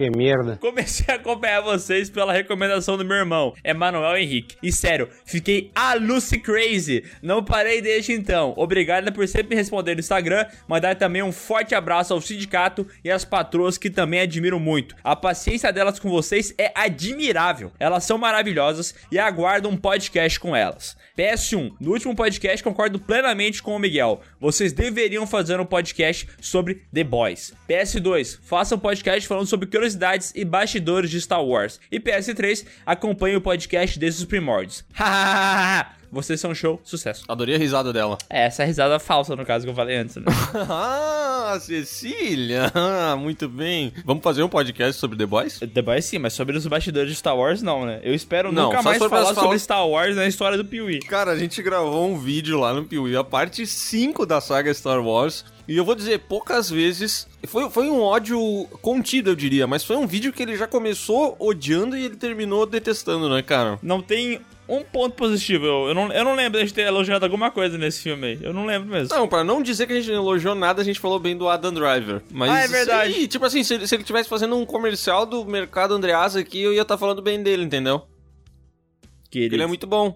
Que merda. Comecei a acompanhar vocês pela recomendação do meu irmão, Emanuel Henrique. E sério, fiquei a Lucy Crazy. Não parei desde então. Obrigado por sempre me responder no Instagram. Mandar também um forte abraço ao sindicato e às patroas que também admiro muito. A paciência delas com vocês é admirável. Elas são maravilhosas e aguardo um podcast com elas. PS1, no último podcast concordo plenamente com o Miguel. Vocês deveriam fazer um podcast sobre The Boys. PS2, faça um podcast falando sobre curiosidades e bastidores de Star Wars. E PS3, acompanhe o podcast desde os primórdios. Hahaha! Vocês são show, sucesso. Adorei a risada dela. É, essa é a risada falsa, no caso que eu falei antes, né? ah, Cecília! Ah, Muito bem. Vamos fazer um podcast sobre The Boys? The Boys sim, mas sobre os bastidores de Star Wars não, né? Eu espero Não, nunca mais falar sobre Star Wars na história do Piuí. Cara, a gente gravou um vídeo lá no Piuí, a parte 5 da saga Star Wars. E eu vou dizer, poucas vezes. Foi, foi um ódio contido, eu diria, mas foi um vídeo que ele já começou odiando e ele terminou detestando, né, cara? Não tem um ponto positivo. Eu, eu, não, eu não lembro de a gente ter elogiado alguma coisa nesse filme aí. Eu não lembro mesmo. Não, pra não dizer que a gente não elogiou nada, a gente falou bem do Adam Driver. Mas, Ah, é verdade. sim, tipo assim, se, ele- se ele estivesse fazendo um comercial do mercado Andreasa aqui, eu ia estar falando bem dele, entendeu? Querido. Ele é muito bom.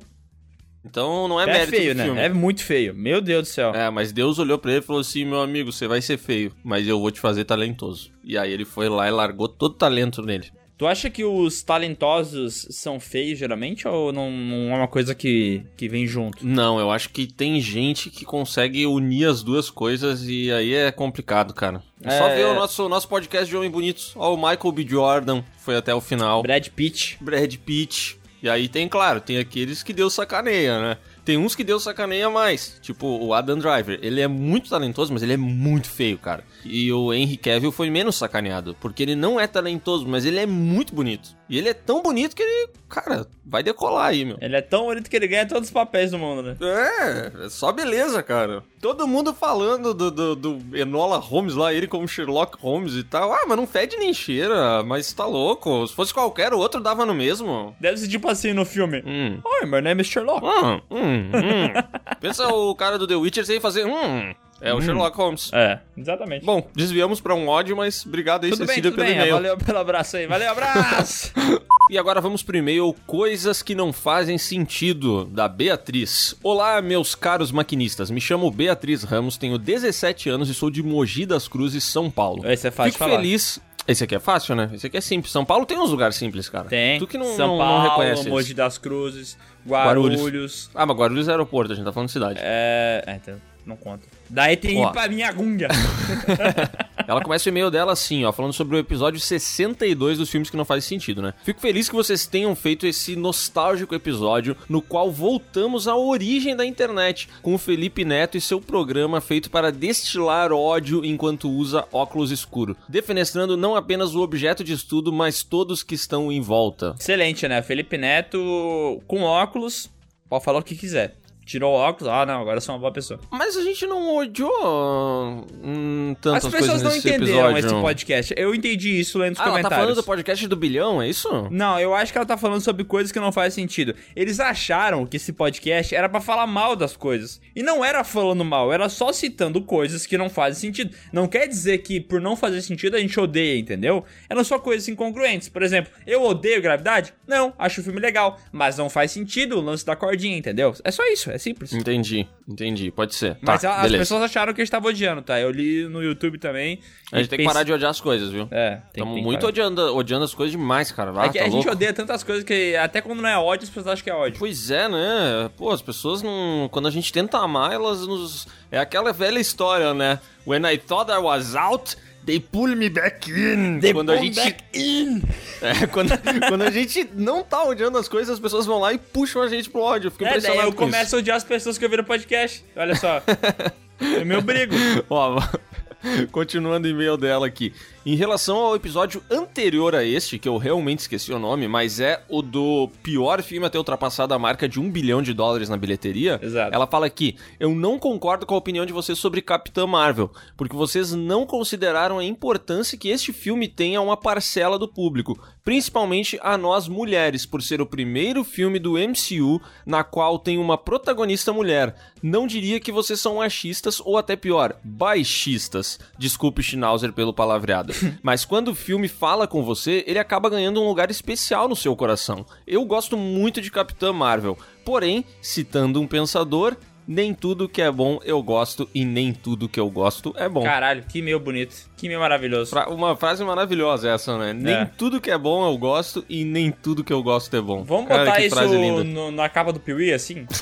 Então não é, É, mérito feio, né? filme. É muito feio. Meu Deus do céu. É, mas Deus olhou pra ele e falou assim: meu amigo, você vai ser feio, mas eu vou te fazer talentoso. E aí ele foi lá e largou todo o talento nele. Tu acha que os talentosos são feios geralmente ou não, não é uma coisa que, que vem junto? Não, eu acho que tem gente que consegue unir as duas coisas e aí é complicado, cara. É, só É. ver o nosso, nosso podcast de Homem Bonitos. Ó, o Michael B. Jordan foi até o final. Brad Pitt. Brad Pitt. E aí tem, claro, tem aqueles que Deus sacaneia, né? Tem uns que Deus sacaneia mais. Tipo, o Adam Driver. Ele é muito talentoso, mas ele é muito feio, cara. E o Henry Cavill foi menos sacaneado. Porque ele não é talentoso, mas ele é muito bonito. E ele é tão bonito que ele, cara, vai decolar aí, meu. Ele é tão bonito que ele ganha todos os papéis do mundo, né? É, é só beleza, cara. Todo mundo falando do, do, do Enola Holmes lá, ele como Sherlock Holmes e tal. Ah, mas não fede nem cheira, mas tá louco. Se fosse qualquer outro, dava no mesmo. Deve ser tipo assim no filme. Hum. Oi, meu nome é Sherlock. Hum, hum, hum. Pensa o cara do The Witcher sem fazer. Hum. É o Hum. Sherlock Holmes. É, exatamente. Bom, desviamos pra um ódio, mas obrigado aí, tudo bem, Cecília, tudo pelo bem. e-mail. Valeu pelo abraço aí. Valeu, abraço! E agora vamos pro e-mail Coisas que não fazem sentido, da Beatriz. Olá, meus caros maquinistas. Me chamo Beatriz Ramos, tenho 17 anos e sou de Mogi das Cruzes, São Paulo. Esse é fácil Fico falar. feliz. Esse aqui é fácil, né? Esse aqui é simples. São Paulo tem uns lugares simples, cara. Tem. Tu que não, São não, Paulo, não reconhece eles. Mogi das Cruzes, Guarulhos. Guarulhos. Ah, mas Guarulhos é aeroporto, a gente tá falando de cidade. É. É, então, não conta. Daí tem Ó. Ipaminhagunga. Ela começa o e-mail dela assim, ó, falando sobre o episódio 62 dos filmes que não fazem sentido, né? Fico feliz que vocês tenham feito esse nostálgico episódio no qual voltamos à origem da internet, com o Felipe Neto e seu programa feito para destilar ódio enquanto usa óculos escuro, defenestrando não apenas o objeto de estudo, mas todos que estão em volta. Excelente, né? Felipe Neto com óculos, pode falar o que quiser. Tirou o óculos, ah não, agora eu sou uma boa pessoa. Mas a gente não odiou hum, tantas As pessoas coisas não nesse entenderam episódio. esse podcast. Eu entendi isso lendo os Ah, ela tá comentários. falando do podcast do bilhão, é isso? Não, eu acho que ela tá falando sobre coisas que não fazem sentido. Eles acharam que esse podcast era pra falar mal das coisas. E não era falando mal, era só citando coisas que não fazem sentido. Não quer dizer que por não fazer sentido a gente odeia, entendeu? Eram só coisas incongruentes. Por exemplo, eu odeio gravidade? Não, acho o filme legal. Mas não faz sentido o lance da cordinha, entendeu? É só isso, é simples. Entendi, entendi, pode ser. Mas tá, a- as pessoas acharam que a gente tava odiando, tá? Eu li no YouTube também. A gente tem que parar de odiar as coisas, viu? É, tem, Estamos muito parar. odiando, odiando as coisas demais, cara. Ah, É que tá a gente louco? odeia tantas coisas que até quando não é ódio, as pessoas acham que é ódio. Pois é, né? Pô, as pessoas não. Quando a gente tenta amar, elas nos. É aquela velha história, né? When I thought I was out, they pull me back in. They quando a pull gente. back in. É, quando, quando a gente não tá odiando as coisas, as pessoas vão lá e puxam a gente pro ódio. Eu fico É, daí impressionado eu com isso. começo a odiar as pessoas que ouviram o podcast. Olha só. eu me obrigo. Ó, continuando o e-mail dela aqui. Em relação ao episódio anterior a este, que eu realmente esqueci o nome, mas é o do pior filme a ter ultrapassado a marca de um bilhão de dólares na bilheteria. Exato. Ela fala aqui: Eu não concordo com a opinião de vocês sobre Capitã Marvel, porque vocês não consideraram a importância que este filme tem a uma parcela do público, principalmente a nós mulheres, por ser o primeiro filme do MCU na qual tem uma protagonista mulher. Não diria que vocês são machistas ou até pior, baixistas. Desculpe, Schnauzer, pelo palavreado. Mas quando o filme fala com você, ele acaba ganhando um lugar especial no seu coração. Eu gosto muito de Capitã Marvel, porém, citando um pensador, nem tudo que é bom eu gosto e nem tudo que eu gosto é bom. Caralho, que meio bonito. Que meio maravilhoso. Fra- Uma frase maravilhosa essa, né? Nem tudo que é bom eu gosto e nem tudo que eu gosto é bom. Vamos Cara, botar isso no- na capa do Piuí, assim?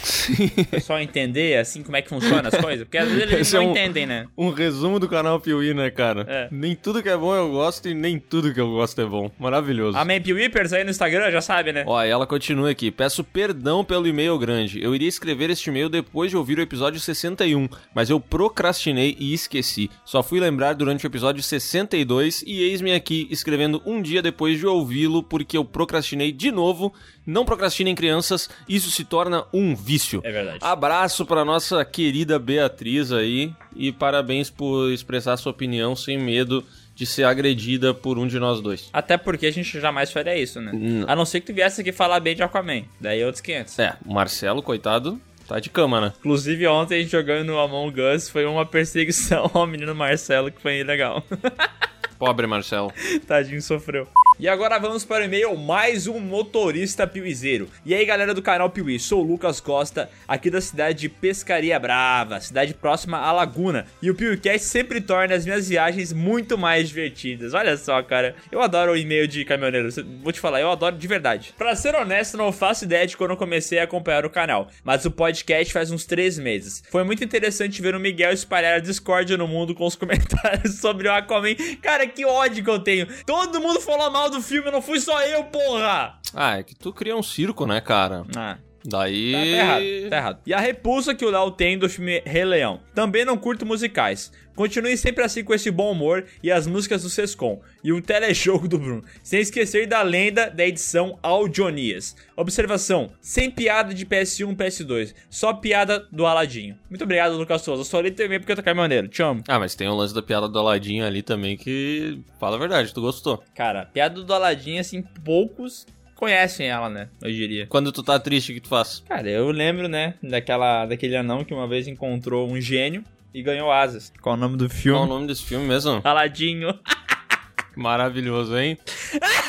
O pessoal entender, assim, como é que funciona as coisas? Porque às vezes eles Esse não é um- entendem, né? Um resumo do canal Piuí, né, cara? É. Nem tudo que é bom eu gosto e nem tudo que eu gosto é bom. Maravilhoso. Amém Piuípers aí no Instagram, já sabe, né? Ó, e ela continua aqui. Peço perdão pelo e-mail grande. Eu iria escrever este e-mail depois de ouvir o episódio 61, mas eu procrastinei e esqueci. Só fui lembrar durante o episódio 62 e eis-me aqui escrevendo um dia depois de ouvi-lo porque eu procrastinei de novo. Não procrastinem crianças, isso se torna um vício. É verdade. Abraço pra nossa querida Beatriz aí e parabéns por expressar sua opinião sem medo de ser agredida por um de nós dois. Até porque a gente jamais faria isso, né? Não. A não ser que tu viesse aqui falar bem de Aquaman. Daí é outros 500. É, o Marcelo, coitado, tá de cama, né? Inclusive, ontem a gente jogando no Among Us foi uma perseguição ao menino Marcelo que foi legal. Pobre Marcelo. Tadinho, sofreu. E agora vamos para o e-mail mais um motorista piuizeiro. E aí, galera do canal Piuí, sou o Lucas Costa, aqui da cidade de Pescaria Brava, cidade próxima à Laguna. E o PewCast sempre torna as minhas viagens muito mais divertidas. Olha só, cara. Eu adoro o e-mail de caminhoneiro. Vou te falar, eu adoro de verdade. Pra ser honesto, não faço ideia de quando eu comecei a acompanhar o canal, mas o podcast faz uns três meses. Foi muito interessante ver o Miguel espalhar a discórdia no mundo com os comentários sobre o Aquaman. Cara, que ódio que eu tenho. Todo mundo falou mal do filme, não fui só eu, porra! Ah, é que tu cria um circo, né, cara? Ah. Daí. Tá, tá errado, tá errado. E a repulsa que o Léo tem do filme Rei Leão. Também não curto musicais. Continue sempre assim com esse bom humor e as músicas do Sescom. E o telejogo do Bruno. Sem esquecer da lenda da edição Audionias. Observação: sem piada de PS1 PS2. Só piada do Aladinho. Muito obrigado, Lucas Souza. Só li e-mail porque eu tô caminhoneiro. Te amo. Ah, mas tem o lance da piada do Aladinho ali também que. Fala a verdade, tu gostou. Cara, piada do Aladinho, assim, poucos conhecem ela, né? Eu diria. Quando tu tá triste, o que tu faz? Cara, eu lembro, né, daquela, daquele anão que uma vez encontrou um gênio e ganhou asas. Qual é o nome do filme? Qual o nome desse filme mesmo? Aladinho. Maravilhoso, hein?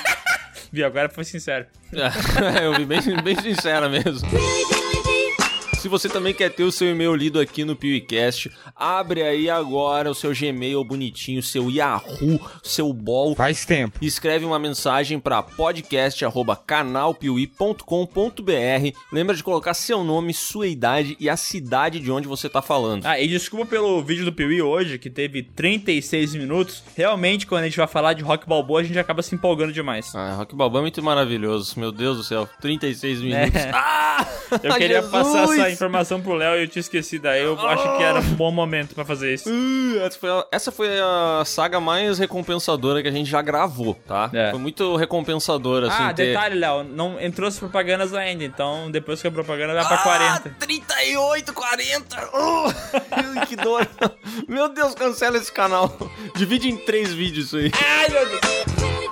Viu, agora foi sincero. eu vi bem, bem sincera mesmo. Se você também quer ter o seu e-mail lido aqui no PewCast, abre aí agora o seu Gmail bonitinho, seu Yahoo, seu Ball. Faz tempo. E escreve uma mensagem para podcast@canalpiuí.com.br. Lembra de colocar seu nome, sua idade e a cidade de onde você tá falando. Ah, e desculpa pelo vídeo do Piuí hoje, que teve 36 minutos. Realmente, quando a gente vai falar de Rock Balboa, a gente acaba se empolgando demais. Ah, Rock Balboa é muito maravilhoso. Meu Deus do céu, 36 minutos. É. Ah! Eu queria Jesus! passar essa informação pro Léo e eu tinha esquecido. Aí eu acho que era um bom momento pra fazer isso. Uh, essa, foi a, essa foi a saga mais recompensadora que a gente já gravou, tá? É. Foi muito recompensadora, assim. ah, ter- detalhe, Léo, não entrou as propagandas ainda, então depois que a propaganda vai pra 40. 38, 40! Uh, que dor! Meu Deus, cancela esse canal. Divide em três vídeos isso aí. Ai, meu Deus!